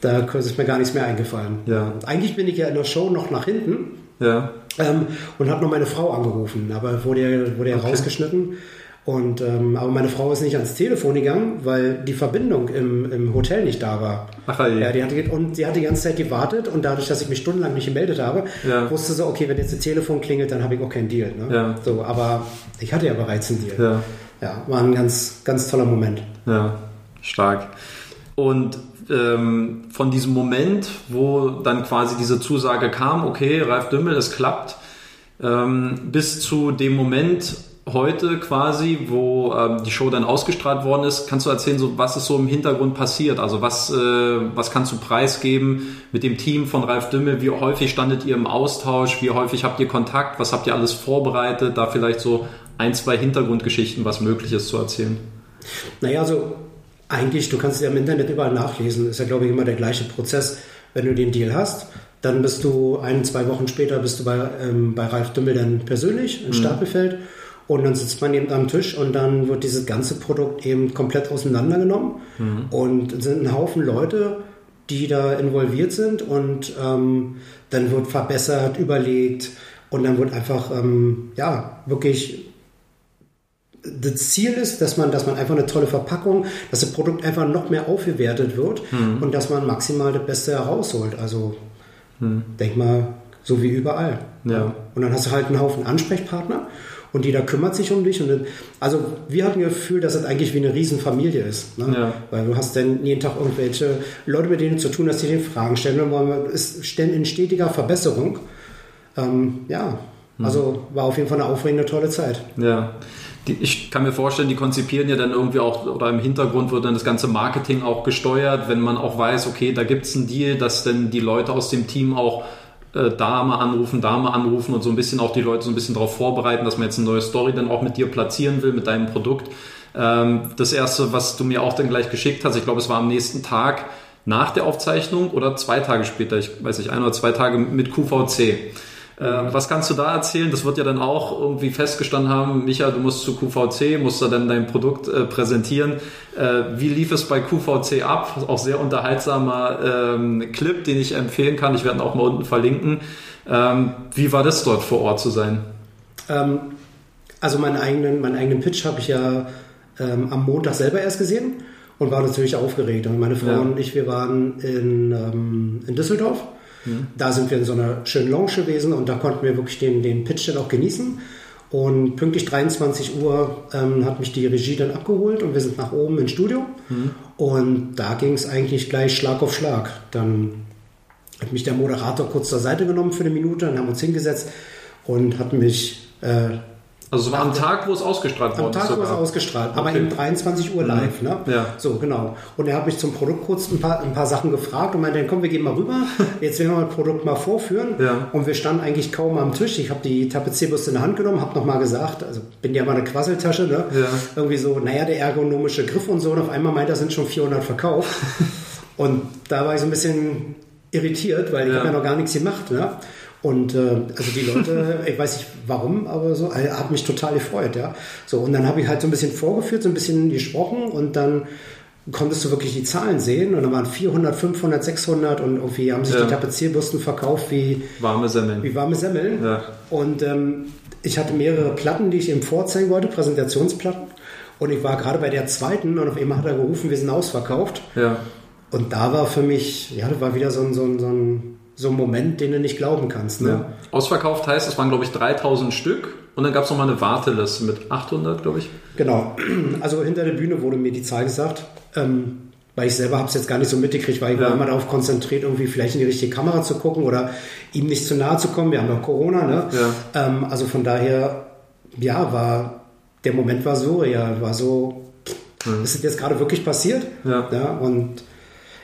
Da ist mir gar nichts mehr eingefallen. Ja. Eigentlich bin ich ja in der Show noch nach hinten. Ja. Ähm, und habe noch meine Frau angerufen, aber wurde ja, wurde ja okay. rausgeschnitten. Und, ähm, aber meine Frau ist nicht ans Telefon gegangen, weil die Verbindung im, im Hotel nicht da war. Ach, ja. ja die hatte, und sie hat die ganze Zeit gewartet und dadurch, dass ich mich stundenlang nicht gemeldet habe, ja. wusste sie, okay, wenn jetzt das Telefon klingelt, dann habe ich auch keinen Deal. Ne? Ja. So, aber ich hatte ja bereits einen Deal. Ja. ja, war ein ganz, ganz toller Moment. Ja, stark. Und ähm, von diesem Moment, wo dann quasi diese Zusage kam, okay, Ralf Dümmel, es klappt, ähm, bis zu dem Moment, heute quasi, wo ähm, die Show dann ausgestrahlt worden ist, kannst du erzählen, so, was ist so im Hintergrund passiert? Also was, äh, was kannst du preisgeben mit dem Team von Ralf Dümmel? Wie häufig standet ihr im Austausch? Wie häufig habt ihr Kontakt? Was habt ihr alles vorbereitet? Da vielleicht so ein, zwei Hintergrundgeschichten, was möglich ist zu erzählen. Naja, also eigentlich, du kannst es ja im Internet überall nachlesen. Ist ja, glaube ich, immer der gleiche Prozess. Wenn du den Deal hast, dann bist du ein, zwei Wochen später bist du bei, ähm, bei Ralf Dümmel dann persönlich in mhm. Stapelfeld und dann sitzt man eben am Tisch und dann wird dieses ganze Produkt eben komplett auseinandergenommen mhm. und sind ein Haufen Leute, die da involviert sind und ähm, dann wird verbessert, überlegt und dann wird einfach, ähm, ja, wirklich das Ziel ist, dass man, dass man einfach eine tolle Verpackung, dass das Produkt einfach noch mehr aufgewertet wird mhm. und dass man maximal das Beste herausholt. Also mhm. denk mal, so wie überall. Ja. Und dann hast du halt einen Haufen Ansprechpartner und jeder kümmert sich um dich. Und also wir hatten das Gefühl, dass das eigentlich wie eine Riesenfamilie ist. Ne? Ja. Weil du hast dann jeden Tag irgendwelche Leute, mit denen zu tun, dass die den Fragen stellen. Und man ist in stetiger Verbesserung. Ähm, ja, mhm. also war auf jeden Fall eine aufregende, tolle Zeit. Ja. Die, ich kann mir vorstellen, die konzipieren ja dann irgendwie auch, oder im Hintergrund wird dann das ganze Marketing auch gesteuert, wenn man auch weiß, okay, da gibt es einen Deal, dass dann die Leute aus dem Team auch äh, da mal anrufen, da mal anrufen und so ein bisschen auch die Leute so ein bisschen darauf vorbereiten, dass man jetzt eine neue Story dann auch mit dir platzieren will, mit deinem Produkt. Ähm, das erste, was du mir auch dann gleich geschickt hast, ich glaube, es war am nächsten Tag nach der Aufzeichnung oder zwei Tage später, ich weiß nicht, ein oder zwei Tage mit QVC. Äh, was kannst du da erzählen? Das wird ja dann auch irgendwie festgestanden haben, Micha, du musst zu QVC, musst da dann dein Produkt äh, präsentieren. Äh, wie lief es bei QVC ab? Auch sehr unterhaltsamer ähm, Clip, den ich empfehlen kann. Ich werde ihn auch mal unten verlinken. Ähm, wie war das dort vor Ort zu sein? Ähm, also meinen eigenen, meinen eigenen Pitch habe ich ja ähm, am Montag selber erst gesehen und war natürlich aufgeregt. Und meine Frau ja. und ich, wir waren in, ähm, in Düsseldorf da sind wir in so einer schönen Lounge gewesen und da konnten wir wirklich den, den Pitch dann auch genießen. Und pünktlich 23 Uhr ähm, hat mich die Regie dann abgeholt und wir sind nach oben ins Studio. Mhm. Und da ging es eigentlich gleich Schlag auf Schlag. Dann hat mich der Moderator kurz zur Seite genommen für eine Minute, dann haben wir uns hingesetzt und hat mich äh, also es war am Tag, wo es ausgestrahlt wurde. Am Tag, wo es ausgestrahlt, aber okay. um 23 Uhr live. Ne? Ja. So, genau. Und er hat mich zum Produkt kurz ein paar, ein paar Sachen gefragt und meinte, komm, wir gehen mal rüber. [LAUGHS] Jetzt werden wir das Produkt mal vorführen. Ja. Und wir standen eigentlich kaum am Tisch. Ich habe die Tapezierbürste in der Hand genommen, habe nochmal gesagt, also bin ja mal eine Quasseltasche, ne? Ja. irgendwie so, naja, der ergonomische Griff und so. Und auf einmal meint er, sind schon 400 verkauft. [LAUGHS] und da war ich so ein bisschen irritiert, weil ich ja. habe ja noch gar nichts gemacht. Ne? Und äh, also die Leute, [LAUGHS] ich weiß nicht warum, aber so, äh, hat mich total gefreut, ja. So, und dann habe ich halt so ein bisschen vorgeführt, so ein bisschen gesprochen und dann konntest du wirklich die Zahlen sehen und dann waren 400, 500, 600 und irgendwie haben sich ja. die Tapezierbürsten verkauft wie warme Semmeln. Wie warme Semmeln. Ja. Und ähm, ich hatte mehrere Platten, die ich eben vorzeigen wollte, Präsentationsplatten. Und ich war gerade bei der zweiten und auf einmal hat er gerufen, wir sind ausverkauft. Ja. Und da war für mich, ja, das war wieder so ein, so ein, so ein so ein Moment, den du nicht glauben kannst. Ne? Ja. Ausverkauft heißt, es waren, glaube ich, 3000 Stück und dann gab es nochmal eine Warteliste mit 800, glaube ich. Genau. [CLEARS THROAT] Also hinter der Bühne wurde mir die Zahl gesagt. Ähm, weil ich selber habe es jetzt gar nicht so mitgekriegt, weil ich ja. war immer darauf konzentriert, irgendwie vielleicht in die richtige Kamera zu gucken oder ihm nicht zu nahe zu kommen. Wir haben ja Corona, ne? Ja. Ähm, also von daher, ja, war der Moment war so, ja, war so mhm. ist das jetzt gerade wirklich passiert? Ja. ja und,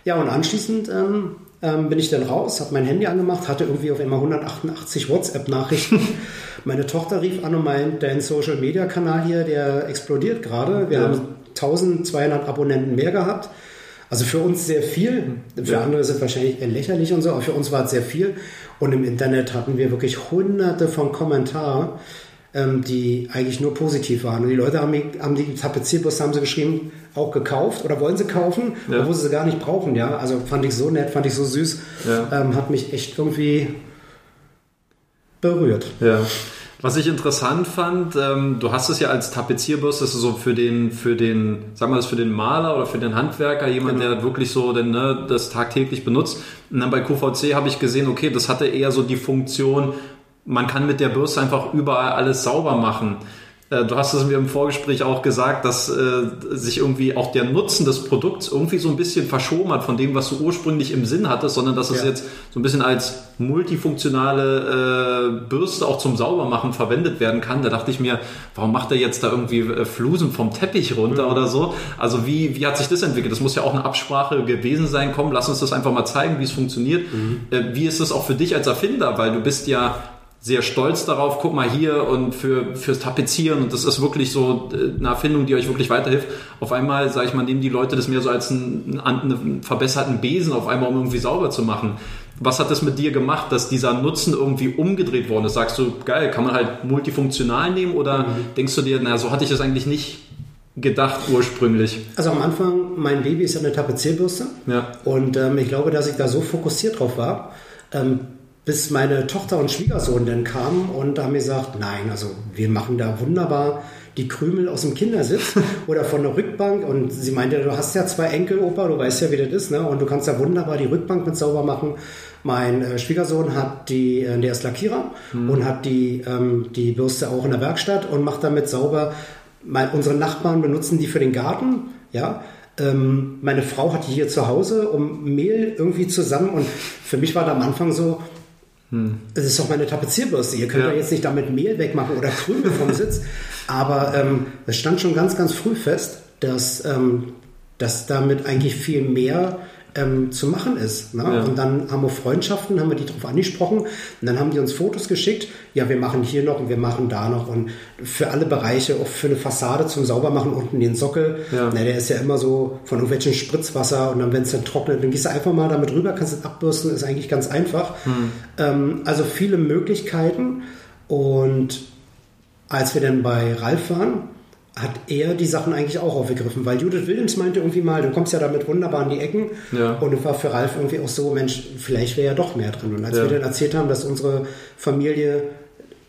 ja, und anschließend ähm, ähm, bin ich dann raus, habe mein Handy angemacht, hatte irgendwie auf einmal 188 WhatsApp-Nachrichten. [LAUGHS] Meine Tochter rief an und meint, dein Social-Media-Kanal hier, der explodiert gerade. Wir ja. haben 1200 Abonnenten mehr gehabt. Also für uns sehr viel. Für ja. andere ist es wahrscheinlich lächerlich und so, aber für uns war es sehr viel. Und im Internet hatten wir wirklich hunderte von Kommentaren, ähm, die eigentlich nur positiv waren. Und die Leute haben, haben die Tapezierbus, haben sie geschrieben, auch gekauft oder wollen sie kaufen, ja. obwohl sie sie gar nicht brauchen. Ja, also fand ich so nett, fand ich so süß. Ja. Ähm, hat mich echt irgendwie berührt. Ja. Was ich interessant fand, ähm, du hast es ja als Tapezierbürste, das ist so für den, für den, sagen wir das, für den Maler oder für den Handwerker, jemand, genau. der wirklich so denn, ne, das tagtäglich benutzt. Und dann bei QVC habe ich gesehen, okay, das hatte eher so die Funktion, man kann mit der Bürste einfach überall alles sauber machen. Äh, du hast es mir im Vorgespräch auch gesagt, dass äh, sich irgendwie auch der Nutzen des Produkts irgendwie so ein bisschen verschoben hat von dem, was du ursprünglich im Sinn hattest, sondern dass es ja. jetzt so ein bisschen als multifunktionale äh, Bürste auch zum Saubermachen verwendet werden kann. Da dachte ich mir, warum macht er jetzt da irgendwie äh, Flusen vom Teppich runter mhm. oder so? Also wie, wie hat sich das entwickelt? Das muss ja auch eine Absprache gewesen sein. Komm, lass uns das einfach mal zeigen, wie es funktioniert. Mhm. Äh, wie ist es auch für dich als Erfinder? Weil du bist ja sehr stolz darauf, guck mal hier und für, fürs Tapezieren und das ist wirklich so äh, eine Erfindung, die euch wirklich weiterhilft. Auf einmal, sage ich mal, nehmen die Leute das mehr so als einen, einen verbesserten Besen auf einmal, um irgendwie sauber zu machen. Was hat das mit dir gemacht, dass dieser Nutzen irgendwie umgedreht worden ist? Sagst du, geil, kann man halt multifunktional nehmen oder mhm. denkst du dir, naja, so hatte ich das eigentlich nicht gedacht ursprünglich? Also am Anfang, mein Baby ist ja eine Tapezierbürste ja. und ähm, ich glaube, dass ich da so fokussiert drauf war, ähm, bis meine Tochter und Schwiegersohn dann kamen und haben gesagt, nein, also wir machen da wunderbar die Krümel aus dem Kindersitz [LAUGHS] oder von der Rückbank und sie meinte, du hast ja zwei Enkel, Opa, du weißt ja, wie das ist, ne? und du kannst da wunderbar die Rückbank mit sauber machen. Mein äh, Schwiegersohn hat die, äh, der ist Lackierer mhm. und hat die, ähm, die Bürste auch in der Werkstatt und macht damit sauber. Mein, unsere Nachbarn benutzen die für den Garten, ja, ähm, meine Frau hat die hier zu Hause, um Mehl irgendwie zusammen. Und für mich war da am Anfang so, hm. Es ist doch meine Tapezierbürste. Ihr könnt ja. jetzt nicht damit Mehl wegmachen oder Krümel vom Sitz. Aber ähm, es stand schon ganz, ganz früh fest, dass, ähm, dass damit eigentlich viel mehr ähm, zu machen ist. Ne? Ja. Und dann haben wir Freundschaften, haben wir die darauf angesprochen und dann haben die uns Fotos geschickt. Ja, wir machen hier noch und wir machen da noch und für alle Bereiche, auch für eine Fassade zum Saubermachen unten den Sockel. Ja. Na, der ist ja immer so von irgendwelchen Spritzwasser und dann, wenn es dann trocknet, dann gehst du einfach mal damit rüber, kannst es abbürsten, ist eigentlich ganz einfach. Hm. Ähm, also viele Möglichkeiten und als wir dann bei Ralf waren, hat er die Sachen eigentlich auch aufgegriffen, weil Judith Williams meinte irgendwie mal, du kommst ja damit wunderbar in die Ecken ja. und es war für Ralf irgendwie auch so, Mensch, vielleicht wäre ja doch mehr drin. Und als ja. wir dann erzählt haben, dass unsere Familie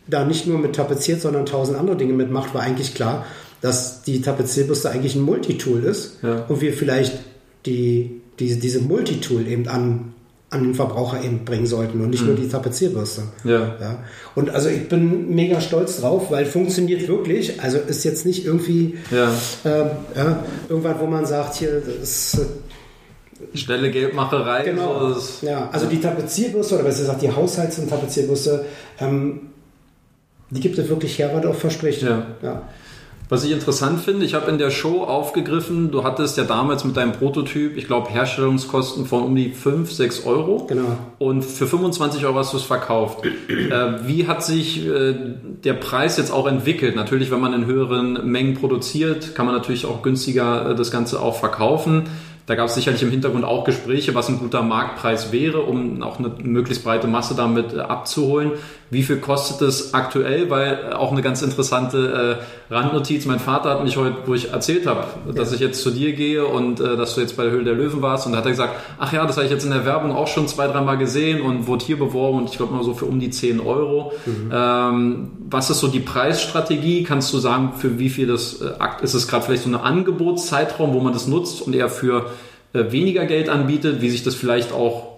da nicht nur mit tapeziert, sondern tausend andere Dinge mitmacht, war eigentlich klar, dass die Tapezierbürste eigentlich ein Multitool ist ja. und wir vielleicht die, die, diese Multitool eben an an den Verbraucher eben bringen sollten und nicht mhm. nur die Tapezierbürste. Ja. ja. Und also ich bin mega stolz drauf, weil funktioniert wirklich. Also ist jetzt nicht irgendwie ja. Äh, ja, irgendwann, wo man sagt, hier, das ist äh, Schnelle Geldmacherei. Genau. So, ja, also die Tapezierbürste, oder besser gesagt die Haushalts- und Tapezierbürste, ähm, die gibt es wirklich her, was auch verspricht. Ja. ja. Was ich interessant finde, ich habe in der Show aufgegriffen, du hattest ja damals mit deinem Prototyp, ich glaube, Herstellungskosten von um die 5, 6 Euro. Genau. Und für 25 Euro hast du es verkauft. [CLEARS THROAT] äh, wie hat sich äh, der Preis jetzt auch entwickelt? Natürlich, wenn man in höheren Mengen produziert, kann man natürlich auch günstiger äh, das Ganze auch verkaufen. Da gab es sicherlich im Hintergrund auch Gespräche, was ein guter Marktpreis wäre, um auch eine möglichst breite Masse damit äh, abzuholen. Wie viel kostet es aktuell? Weil äh, auch eine ganz interessante äh, Randnotiz. Mein Vater hat mich heute, wo ich erzählt habe, dass ich jetzt zu dir gehe und äh, dass du jetzt bei der Höhle der Löwen warst. Und da hat er gesagt, ach ja, das habe ich jetzt in der Werbung auch schon zwei, dreimal gesehen und wurde hier beworben und ich glaube mal so für um die 10 Euro. Mhm. Ähm, was ist so die Preisstrategie? Kannst du sagen, für wie viel das äh, ist es gerade vielleicht so eine Angebotszeitraum, wo man das nutzt und eher für weniger Geld anbietet, wie sich das vielleicht auch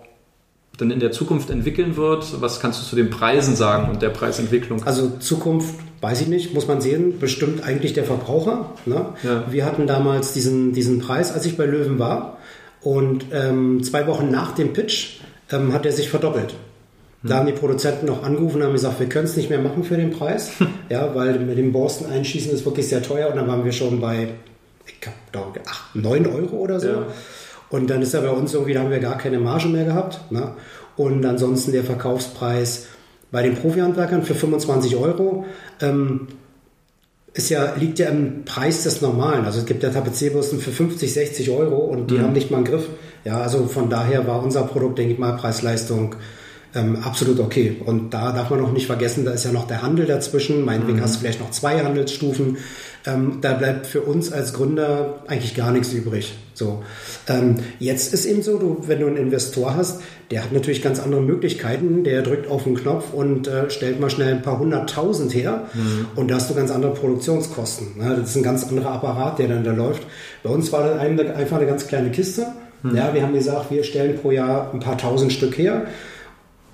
dann in der Zukunft entwickeln wird? Was kannst du zu den Preisen sagen und der Preisentwicklung? Also Zukunft weiß ich nicht, muss man sehen, bestimmt eigentlich der Verbraucher. Ne? Ja. Wir hatten damals diesen, diesen Preis, als ich bei Löwen war und ähm, zwei Wochen nach dem Pitch ähm, hat er sich verdoppelt. Da haben die Produzenten noch angerufen und haben gesagt, wir können es nicht mehr machen für den Preis, [LAUGHS] ja, weil mit dem Borsten einschießen ist wirklich sehr teuer und dann waren wir schon bei ich glaube, 9 Euro oder so. Ja. Und dann ist er bei uns irgendwie, da haben wir gar keine Marge mehr gehabt. Ne? Und ansonsten der Verkaufspreis bei den Profi-Handwerkern für 25 Euro. Ähm, ist ja, liegt ja im Preis des Normalen. Also es gibt ja Tapezierbürsten für 50, 60 Euro und die mhm. haben nicht mal einen Griff. Ja, also von daher war unser Produkt, denke ich mal, Preis-Leistung ähm, absolut okay. Und da darf man auch nicht vergessen, da ist ja noch der Handel dazwischen. Meinetwegen mhm. hast du vielleicht noch zwei Handelsstufen. Ähm, da bleibt für uns als Gründer eigentlich gar nichts übrig. So. Ähm, jetzt ist eben so, du, wenn du einen Investor hast, der hat natürlich ganz andere Möglichkeiten. Der drückt auf den Knopf und äh, stellt mal schnell ein paar hunderttausend her. Mhm. Und da hast du ganz andere Produktionskosten. Ne? Das ist ein ganz anderer Apparat, der dann da läuft. Bei uns war das einfach eine ganz kleine Kiste. Mhm. Ja, wir haben gesagt, wir stellen pro Jahr ein paar tausend Stück her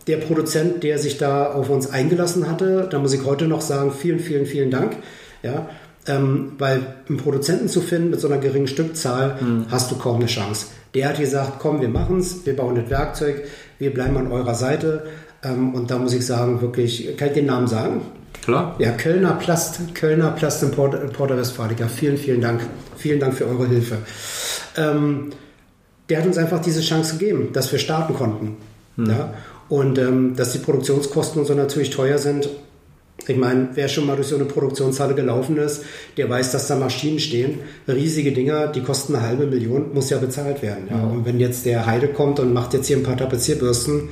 der Produzent, der sich da auf uns eingelassen hatte, da muss ich heute noch sagen, vielen, vielen, vielen Dank. Ja, ähm, weil einen Produzenten zu finden mit so einer geringen Stückzahl, mhm. hast du kaum eine Chance. Der hat gesagt, komm, wir machen es, wir bauen das Werkzeug, wir bleiben an eurer Seite. Ähm, und da muss ich sagen, wirklich, kann ich den Namen sagen? Klar. Ja, Kölner Plast, Kölner Plast in Port, Porta Westfalica. Vielen, vielen Dank. Vielen Dank für eure Hilfe. Ähm, der hat uns einfach diese Chance gegeben, dass wir starten konnten. Mhm. Ja? Und ähm, dass die Produktionskosten und so natürlich teuer sind. Ich meine, wer schon mal durch so eine Produktionshalle gelaufen ist, der weiß, dass da Maschinen stehen. Riesige Dinger, die kosten eine halbe Million, muss ja bezahlt werden. Ja. Und wenn jetzt der Heide kommt und macht jetzt hier ein paar Tapezierbürsten,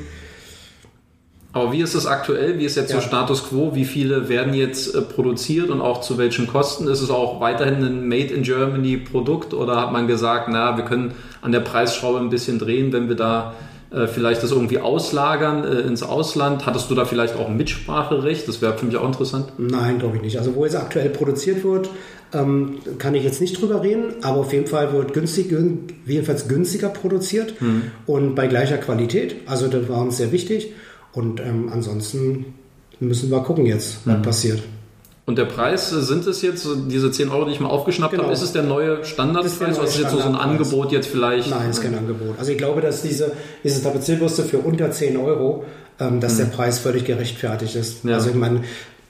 aber wie ist es aktuell? Wie ist jetzt ja. so Status quo? Wie viele werden jetzt äh, produziert und auch zu welchen Kosten? Ist es auch weiterhin ein Made in Germany Produkt oder hat man gesagt, na, wir können an der Preisschraube ein bisschen drehen, wenn wir da äh, vielleicht das irgendwie auslagern äh, ins Ausland? Hattest du da vielleicht auch ein Mitspracherecht? Das wäre für mich auch interessant. Nein, glaube ich nicht. Also wo es aktuell produziert wird, ähm, kann ich jetzt nicht drüber reden, aber auf jeden Fall wird günstig, jedenfalls günstiger produziert hm. und bei gleicher Qualität. Also das war uns sehr wichtig. Und ähm, ansonsten müssen wir gucken jetzt, was hm. passiert. Und der Preis, äh, sind es jetzt diese 10 Euro, die ich mal aufgeschnappt genau. habe, ist es der neue Standardpreis oder ist es jetzt so ein Angebot jetzt vielleicht? Nein, ist kein Angebot. Also ich glaube, dass diese, diese Tapezierbürste für unter 10 Euro, ähm, dass hm. der Preis völlig gerechtfertigt ist. Ja. Also ich meine,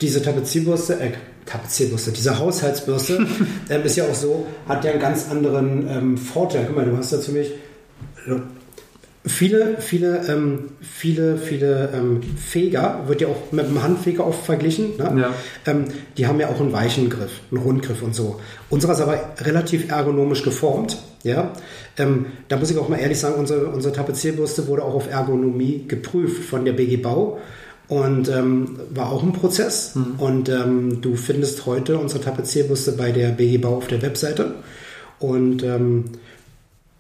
diese Tapezierbürste, äh, Tapezierbürste, diese Haushaltsbürste [LAUGHS] ähm, ist ja auch so, hat ja einen ganz anderen ähm, Vorteil. Guck mal, du hast da ziemlich Viele, viele, ähm, viele, viele ähm, Feger, wird ja auch mit einem Handfeger oft verglichen, ne? ja. ähm, die haben ja auch einen weichen Griff, einen Rundgriff und so. Unserer ist aber relativ ergonomisch geformt. Ja? Ähm, da muss ich auch mal ehrlich sagen, unsere, unsere Tapezierbürste wurde auch auf Ergonomie geprüft von der BG Bau und ähm, war auch ein Prozess. Mhm. Und ähm, du findest heute unsere Tapezierbürste bei der BG Bau auf der Webseite. Und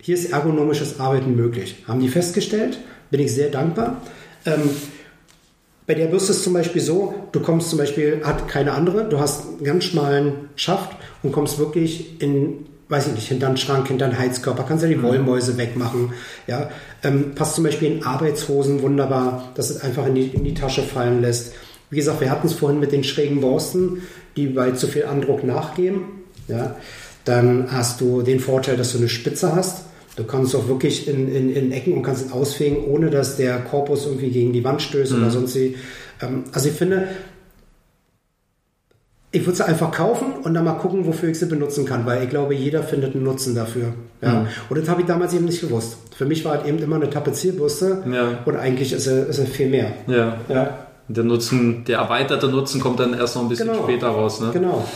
hier ist ergonomisches Arbeiten möglich. Haben die festgestellt, bin ich sehr dankbar. Ähm, bei der Bürste ist zum Beispiel so, du kommst zum Beispiel, hat keine andere, du hast einen ganz schmalen Schaft und kommst wirklich in, weiß ich nicht, hinter einen Schrank, hinter einen Heizkörper, kannst ja die mhm. Wollmäuse wegmachen. Ja? Ähm, passt zum Beispiel in Arbeitshosen wunderbar, dass es einfach in die, in die Tasche fallen lässt. Wie gesagt, wir hatten es vorhin mit den schrägen Borsten, die bei zu viel Andruck nachgeben. Ja? Dann hast du den Vorteil, dass du eine Spitze hast Du kannst auch wirklich in, in, in Ecken und kannst ausfegen, ohne dass der Korpus irgendwie gegen die Wand stößt mhm. oder sonst wie. Ähm, also ich finde, ich würde sie einfach kaufen und dann mal gucken, wofür ich sie benutzen kann, weil ich glaube, jeder findet einen Nutzen dafür. Ja. Mhm. Und das habe ich damals eben nicht gewusst. Für mich war es eben immer eine Tapezierbürste ja. und eigentlich ist es, ist es viel mehr. Ja. ja. Der Nutzen, der erweiterte Nutzen kommt dann erst noch ein bisschen genau. später raus. Ne? Genau.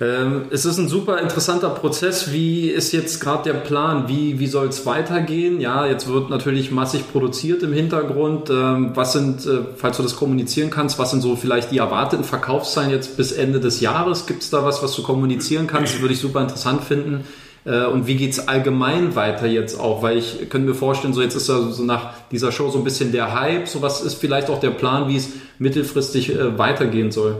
Ähm, es ist ein super interessanter Prozess. Wie ist jetzt gerade der Plan? Wie, wie soll es weitergehen? Ja, jetzt wird natürlich massig produziert im Hintergrund. Ähm, was sind, äh, falls du das kommunizieren kannst, was sind so vielleicht die erwarteten Verkaufszahlen jetzt bis Ende des Jahres? Gibt es da was, was du kommunizieren kannst? Würde ich super interessant finden. Äh, und wie geht es allgemein weiter jetzt auch? Weil ich könnte mir vorstellen, so jetzt ist ja so nach dieser Show so ein bisschen der Hype. So was ist vielleicht auch der Plan, wie es mittelfristig äh, weitergehen soll?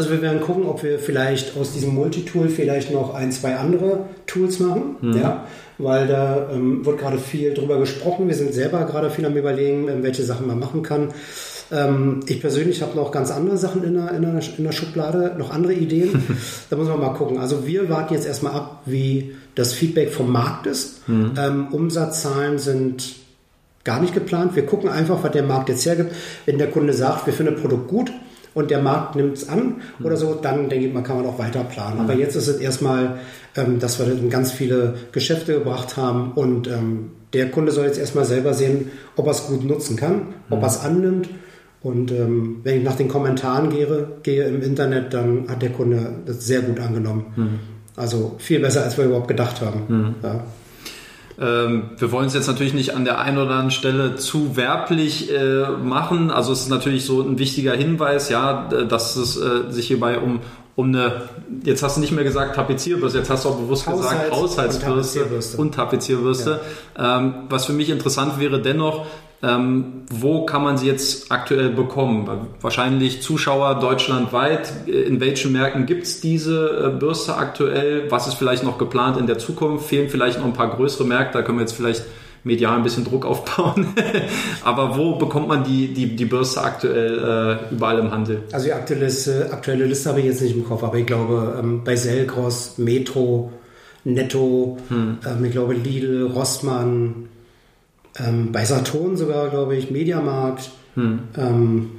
Also wir werden gucken, ob wir vielleicht aus diesem Multitool vielleicht noch ein, zwei andere Tools machen. Mhm. Ja, weil da ähm, wird gerade viel drüber gesprochen. Wir sind selber gerade viel am überlegen, ähm, welche Sachen man machen kann. Ähm, ich persönlich habe noch ganz andere Sachen in der, in, der, in der Schublade, noch andere Ideen. [LAUGHS] da muss man mal gucken. Also wir warten jetzt erstmal ab, wie das Feedback vom Markt ist. Mhm. Ähm, Umsatzzahlen sind gar nicht geplant. Wir gucken einfach, was der Markt jetzt hergibt. Wenn der Kunde sagt, wir finden das Produkt gut und der Markt nimmt es an mhm. oder so, dann denke ich mal, kann man auch weiter planen. Mhm. Aber jetzt ist es erstmal, ähm, dass wir dann ganz viele Geschäfte gebracht haben und ähm, der Kunde soll jetzt erstmal selber sehen, ob er es gut nutzen kann, ob mhm. er es annimmt. Und ähm, wenn ich nach den Kommentaren gehe, gehe im Internet, dann hat der Kunde das sehr gut angenommen. Mhm. Also viel besser, als wir überhaupt gedacht haben. Mhm. Ja. Ähm, wir wollen es jetzt natürlich nicht an der einen oder anderen Stelle zu werblich äh, machen. Also es ist natürlich so ein wichtiger Hinweis, ja, dass es äh, sich hierbei um um eine, jetzt hast du nicht mehr gesagt Tapezierbürste, jetzt hast du auch bewusst Haushalt gesagt Haushaltsbürste und Tapezierbürste. Und Tapezierbürste. Ja. Ähm, was für mich interessant wäre dennoch, ähm, wo kann man sie jetzt aktuell bekommen? Wahrscheinlich Zuschauer deutschlandweit. In welchen Märkten gibt es diese äh, Bürste aktuell? Was ist vielleicht noch geplant in der Zukunft? Fehlen vielleicht noch ein paar größere Märkte? Da können wir jetzt vielleicht medial ein bisschen Druck [LAUGHS] aufbauen. Aber wo bekommt man die, die, die Bürste aktuell äh, überall im Handel? Also die aktuelle Liste, aktuelle Liste habe ich jetzt nicht im Kopf, aber ich glaube ähm, bei Selgros, Metro, Netto, hm. ähm, ich glaube Lidl, Rossmann, ähm, bei Saturn sogar, glaube ich, Mediamarkt. Hm. Ähm,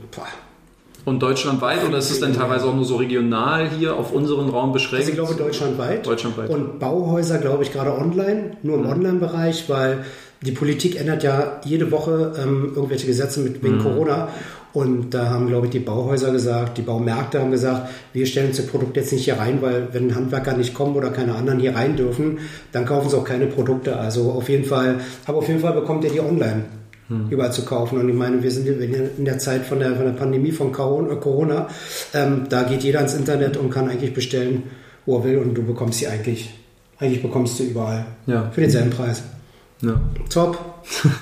und deutschlandweit oder ist es dann teilweise auch nur so regional hier auf unseren Raum beschränkt? Also ich glaube deutschlandweit. Deutschlandweit. Und Bauhäuser, glaube ich, gerade online, nur im hm. Online-Bereich, weil die Politik ändert ja jede Woche ähm, irgendwelche Gesetze mit, wegen mhm. Corona. Und da haben, glaube ich, die Bauhäuser gesagt, die Baumärkte haben gesagt, wir stellen uns das Produkt jetzt nicht hier rein, weil wenn Handwerker nicht kommen oder keine anderen hier rein dürfen, dann kaufen sie auch keine Produkte. Also auf jeden Fall, aber auf jeden Fall bekommt ihr die online hm. überall zu kaufen. Und ich meine, wir sind in der Zeit von der, von der Pandemie von Corona, ähm, da geht jeder ins Internet und kann eigentlich bestellen, wo er will und du bekommst sie eigentlich, eigentlich bekommst du überall. Ja. Für denselben Preis. Ja. Top.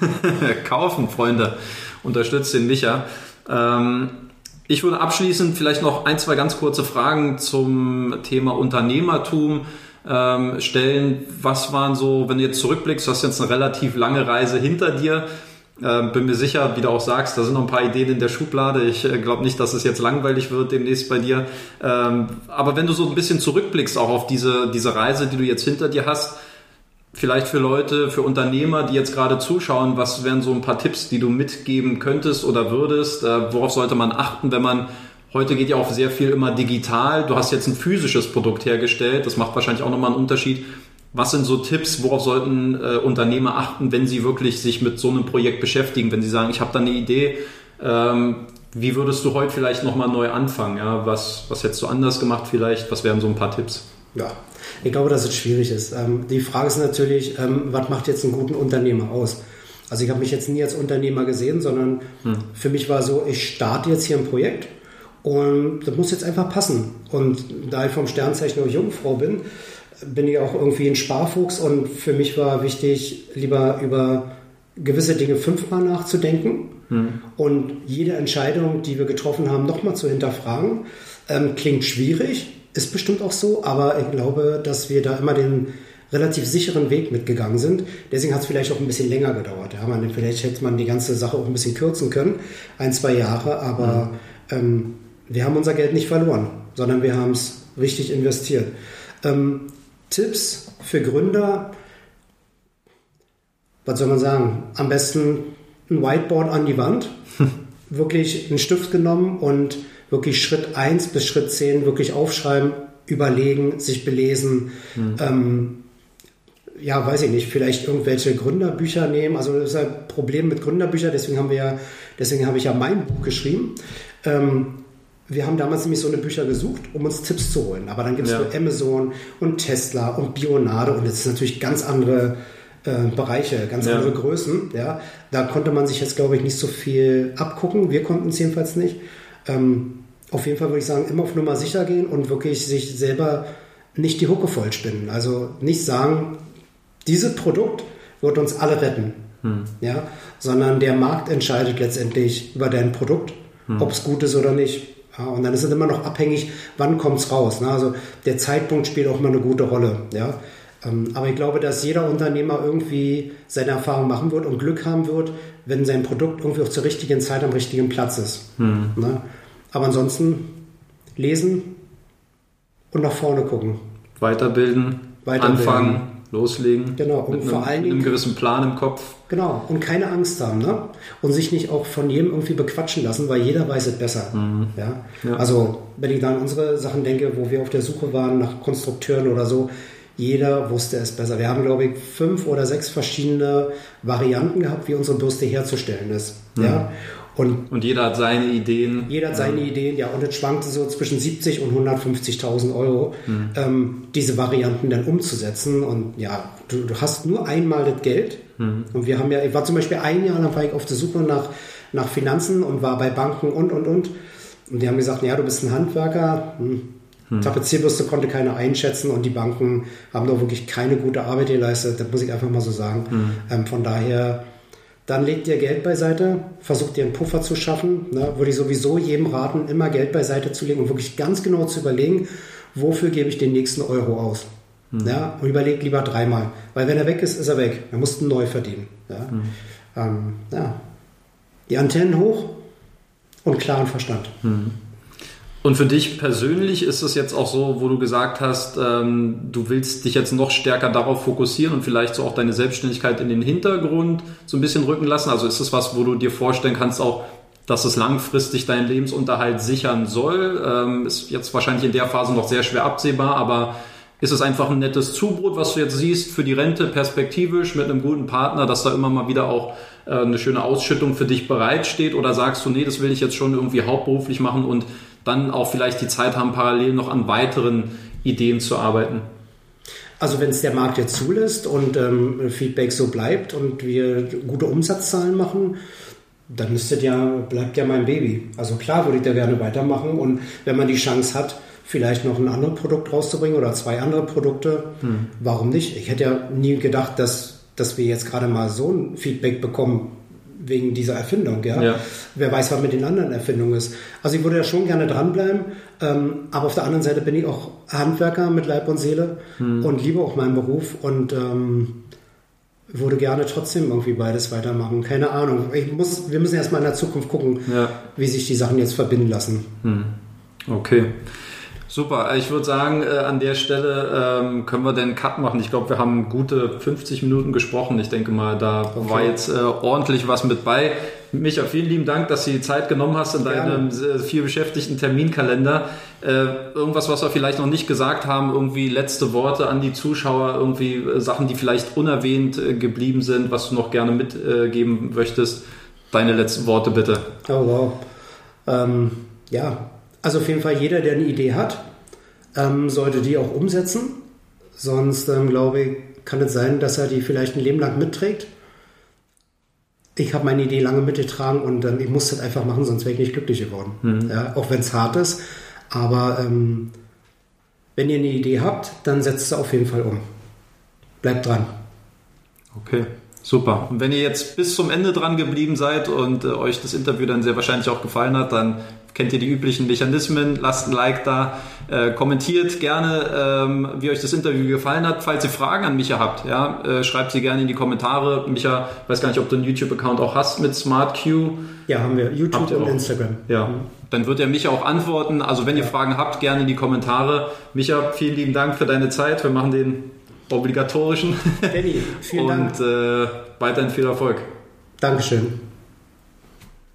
[LAUGHS] Kaufen, Freunde. Unterstützt den Micha. Ähm, ich würde abschließend vielleicht noch ein, zwei ganz kurze Fragen zum Thema Unternehmertum ähm, stellen. Was waren so, wenn du jetzt zurückblickst, du hast jetzt eine relativ lange Reise hinter dir. Ähm, bin mir sicher, wie du auch sagst, da sind noch ein paar Ideen in der Schublade. Ich äh, glaube nicht, dass es jetzt langweilig wird demnächst bei dir. Ähm, aber wenn du so ein bisschen zurückblickst auch auf diese, diese Reise, die du jetzt hinter dir hast, vielleicht für Leute, für Unternehmer, die jetzt gerade zuschauen, was wären so ein paar Tipps, die du mitgeben könntest oder würdest? Äh, worauf sollte man achten, wenn man Heute geht ja auch sehr viel immer digital. Du hast jetzt ein physisches Produkt hergestellt. Das macht wahrscheinlich auch nochmal einen Unterschied. Was sind so Tipps, worauf sollten äh, Unternehmer achten, wenn sie wirklich sich mit so einem Projekt beschäftigen? Wenn sie sagen, ich habe da eine Idee, ähm, wie würdest du heute vielleicht nochmal neu anfangen? Ja? Was, was hättest du anders gemacht vielleicht? Was wären so ein paar Tipps? Ja, ich glaube, dass es schwierig ist. Ähm, die Frage ist natürlich, ähm, was macht jetzt einen guten Unternehmer aus? Also ich habe mich jetzt nie als Unternehmer gesehen, sondern hm. für mich war so, ich starte jetzt hier ein Projekt und das muss jetzt einfach passen. Und da ich vom Sternzeichen auch Jungfrau bin, bin ich auch irgendwie ein Sparfuchs und für mich war wichtig, lieber über gewisse Dinge fünfmal nachzudenken hm. und jede Entscheidung, die wir getroffen haben, nochmal zu hinterfragen. Ähm, klingt schwierig, ist bestimmt auch so, aber ich glaube, dass wir da immer den relativ sicheren Weg mitgegangen sind. Deswegen hat es vielleicht auch ein bisschen länger gedauert. Ja, man, vielleicht hätte man die ganze Sache auch ein bisschen kürzen können, ein, zwei Jahre, aber mhm. ähm, wir haben unser Geld nicht verloren, sondern wir haben es richtig investiert. Ähm, Tipps für Gründer, was soll man sagen? Am besten ein Whiteboard an die Wand, [LAUGHS] wirklich einen Stift genommen und wirklich Schritt 1 bis Schritt 10 wirklich aufschreiben, überlegen, sich belesen. Mhm. Ähm, ja, weiß ich nicht, vielleicht irgendwelche Gründerbücher nehmen. Also das ist ein Problem mit Gründerbüchern, deswegen haben wir ja, deswegen habe ich ja mein Buch geschrieben. Ähm, wir haben damals nämlich so eine Bücher gesucht, um uns Tipps zu holen. Aber dann gibt es ja. Amazon und Tesla und Bionade und jetzt natürlich ganz andere äh, Bereiche, ganz ja. andere Größen. Ja, da konnte man sich jetzt, glaube ich, nicht so viel abgucken. Wir konnten es jedenfalls nicht. Ähm, auf jeden Fall würde ich sagen, immer auf Nummer sicher gehen und wirklich sich selber nicht die Hucke vollspinnen. Also nicht sagen, dieses Produkt wird uns alle retten. Hm. Ja, sondern der Markt entscheidet letztendlich über dein Produkt, hm. ob es gut ist oder nicht. Ja, und dann ist es immer noch abhängig, wann kommt es raus. Ne? Also der Zeitpunkt spielt auch immer eine gute Rolle. Ja? Ähm, aber ich glaube, dass jeder Unternehmer irgendwie seine Erfahrung machen wird und Glück haben wird, wenn sein Produkt irgendwie auch zur richtigen Zeit am richtigen Platz ist. Hm. Ne? Aber ansonsten lesen und nach vorne gucken. Weiterbilden, Weiterbilden. anfangen, loslegen. Genau, und vor einem, allen Dingen. Mit einem gewissen Plan im Kopf. Genau, und keine Angst haben, ne? Und sich nicht auch von jedem irgendwie bequatschen lassen, weil jeder weiß es besser. Mhm. Ja? ja? Also, wenn ich da an unsere Sachen denke, wo wir auf der Suche waren nach Konstrukteuren oder so, jeder wusste es besser. Wir haben, glaube ich, fünf oder sechs verschiedene Varianten gehabt, wie unsere Bürste herzustellen ist. Mhm. Ja? Und, und, jeder hat seine Ideen. Jeder hat seine ja. Ideen, ja. Und es schwankte so zwischen 70 und 150.000 Euro, mhm. ähm, diese Varianten dann umzusetzen. Und ja, du, du hast nur einmal das Geld. Mhm. Und wir haben ja, ich war zum Beispiel ein Jahr lang auf der Suche nach, nach Finanzen und war bei Banken und, und, und. Und die haben gesagt, ja, du bist ein Handwerker. Hm. Hm. Tapezierbürste konnte keiner einschätzen und die Banken haben doch wirklich keine gute Arbeit geleistet. Das muss ich einfach mal so sagen. Hm. Ähm, von daher dann legt ihr Geld beiseite, versucht ihr einen Puffer zu schaffen. Ne? Würde ich sowieso jedem raten, immer Geld beiseite zu legen und wirklich ganz genau zu überlegen, wofür gebe ich den nächsten Euro aus. Mhm. Ja? Und überlegt lieber dreimal. Weil wenn er weg ist, ist er weg. Er muss neu verdienen. Ja? Mhm. Ähm, ja. Die Antennen hoch und klaren Verstand. Mhm. Und für dich persönlich ist es jetzt auch so, wo du gesagt hast, ähm, du willst dich jetzt noch stärker darauf fokussieren und vielleicht so auch deine Selbstständigkeit in den Hintergrund so ein bisschen rücken lassen. Also ist es was, wo du dir vorstellen kannst, auch, dass es langfristig deinen Lebensunterhalt sichern soll? Ähm, ist jetzt wahrscheinlich in der Phase noch sehr schwer absehbar, aber ist es einfach ein nettes Zubrot, was du jetzt siehst für die Rente perspektivisch mit einem guten Partner, dass da immer mal wieder auch äh, eine schöne Ausschüttung für dich bereitsteht? Oder sagst du, nee, das will ich jetzt schon irgendwie hauptberuflich machen und dann auch vielleicht die Zeit haben, parallel noch an weiteren Ideen zu arbeiten? Also wenn es der Markt jetzt zulässt und ähm, Feedback so bleibt und wir gute Umsatzzahlen machen, dann das ja, bleibt ja mein Baby. Also klar würde ich da gerne weitermachen und wenn man die Chance hat, vielleicht noch ein anderes Produkt rauszubringen oder zwei andere Produkte, hm. warum nicht? Ich hätte ja nie gedacht, dass, dass wir jetzt gerade mal so ein Feedback bekommen wegen dieser Erfindung. Ja? ja? Wer weiß, was mit den anderen Erfindungen ist. Also ich würde ja schon gerne dranbleiben, ähm, aber auf der anderen Seite bin ich auch Handwerker mit Leib und Seele hm. und liebe auch meinen Beruf und ähm, würde gerne trotzdem irgendwie beides weitermachen. Keine Ahnung. Ich muss, wir müssen erstmal in der Zukunft gucken, ja. wie sich die Sachen jetzt verbinden lassen. Hm. Okay. Super, ich würde sagen, äh, an der Stelle ähm, können wir den Cut machen. Ich glaube, wir haben gute 50 Minuten gesprochen. Ich denke mal, da okay. war jetzt äh, ordentlich was mit bei. Micha, vielen lieben Dank, dass du die Zeit genommen hast in deinem äh, viel beschäftigten Terminkalender. Äh, irgendwas, was wir vielleicht noch nicht gesagt haben, irgendwie letzte Worte an die Zuschauer, irgendwie Sachen, die vielleicht unerwähnt äh, geblieben sind, was du noch gerne mitgeben möchtest. Deine letzten Worte bitte. Oh wow. Ähm, ja, also auf jeden Fall jeder, der eine Idee hat, ähm, sollte die auch umsetzen. Sonst, ähm, glaube ich, kann es sein, dass er die vielleicht ein Leben lang mitträgt. Ich habe meine Idee lange mitgetragen und ähm, ich muss das einfach machen, sonst wäre ich nicht glücklich geworden. Mhm. Ja, auch wenn es hart ist. Aber ähm, wenn ihr eine Idee habt, dann setzt sie auf jeden Fall um. Bleibt dran. Okay. Super. Und wenn ihr jetzt bis zum Ende dran geblieben seid und äh, euch das Interview dann sehr wahrscheinlich auch gefallen hat, dann kennt ihr die üblichen Mechanismen. Lasst ein Like da, äh, kommentiert gerne, ähm, wie euch das Interview gefallen hat. Falls ihr Fragen an Micha habt, ja, äh, schreibt sie gerne in die Kommentare. Micha, weiß gar nicht, ob du einen YouTube-Account auch hast mit SmartQ. Ja, haben wir. YouTube und Instagram. Ja. Mhm. Dann wird er Micha auch antworten. Also wenn ihr Fragen habt, gerne in die Kommentare. Micha, vielen lieben Dank für deine Zeit. Wir machen den obligatorischen. Danny, vielen [LAUGHS] Dank. Und äh, weiterhin viel Erfolg. Dankeschön.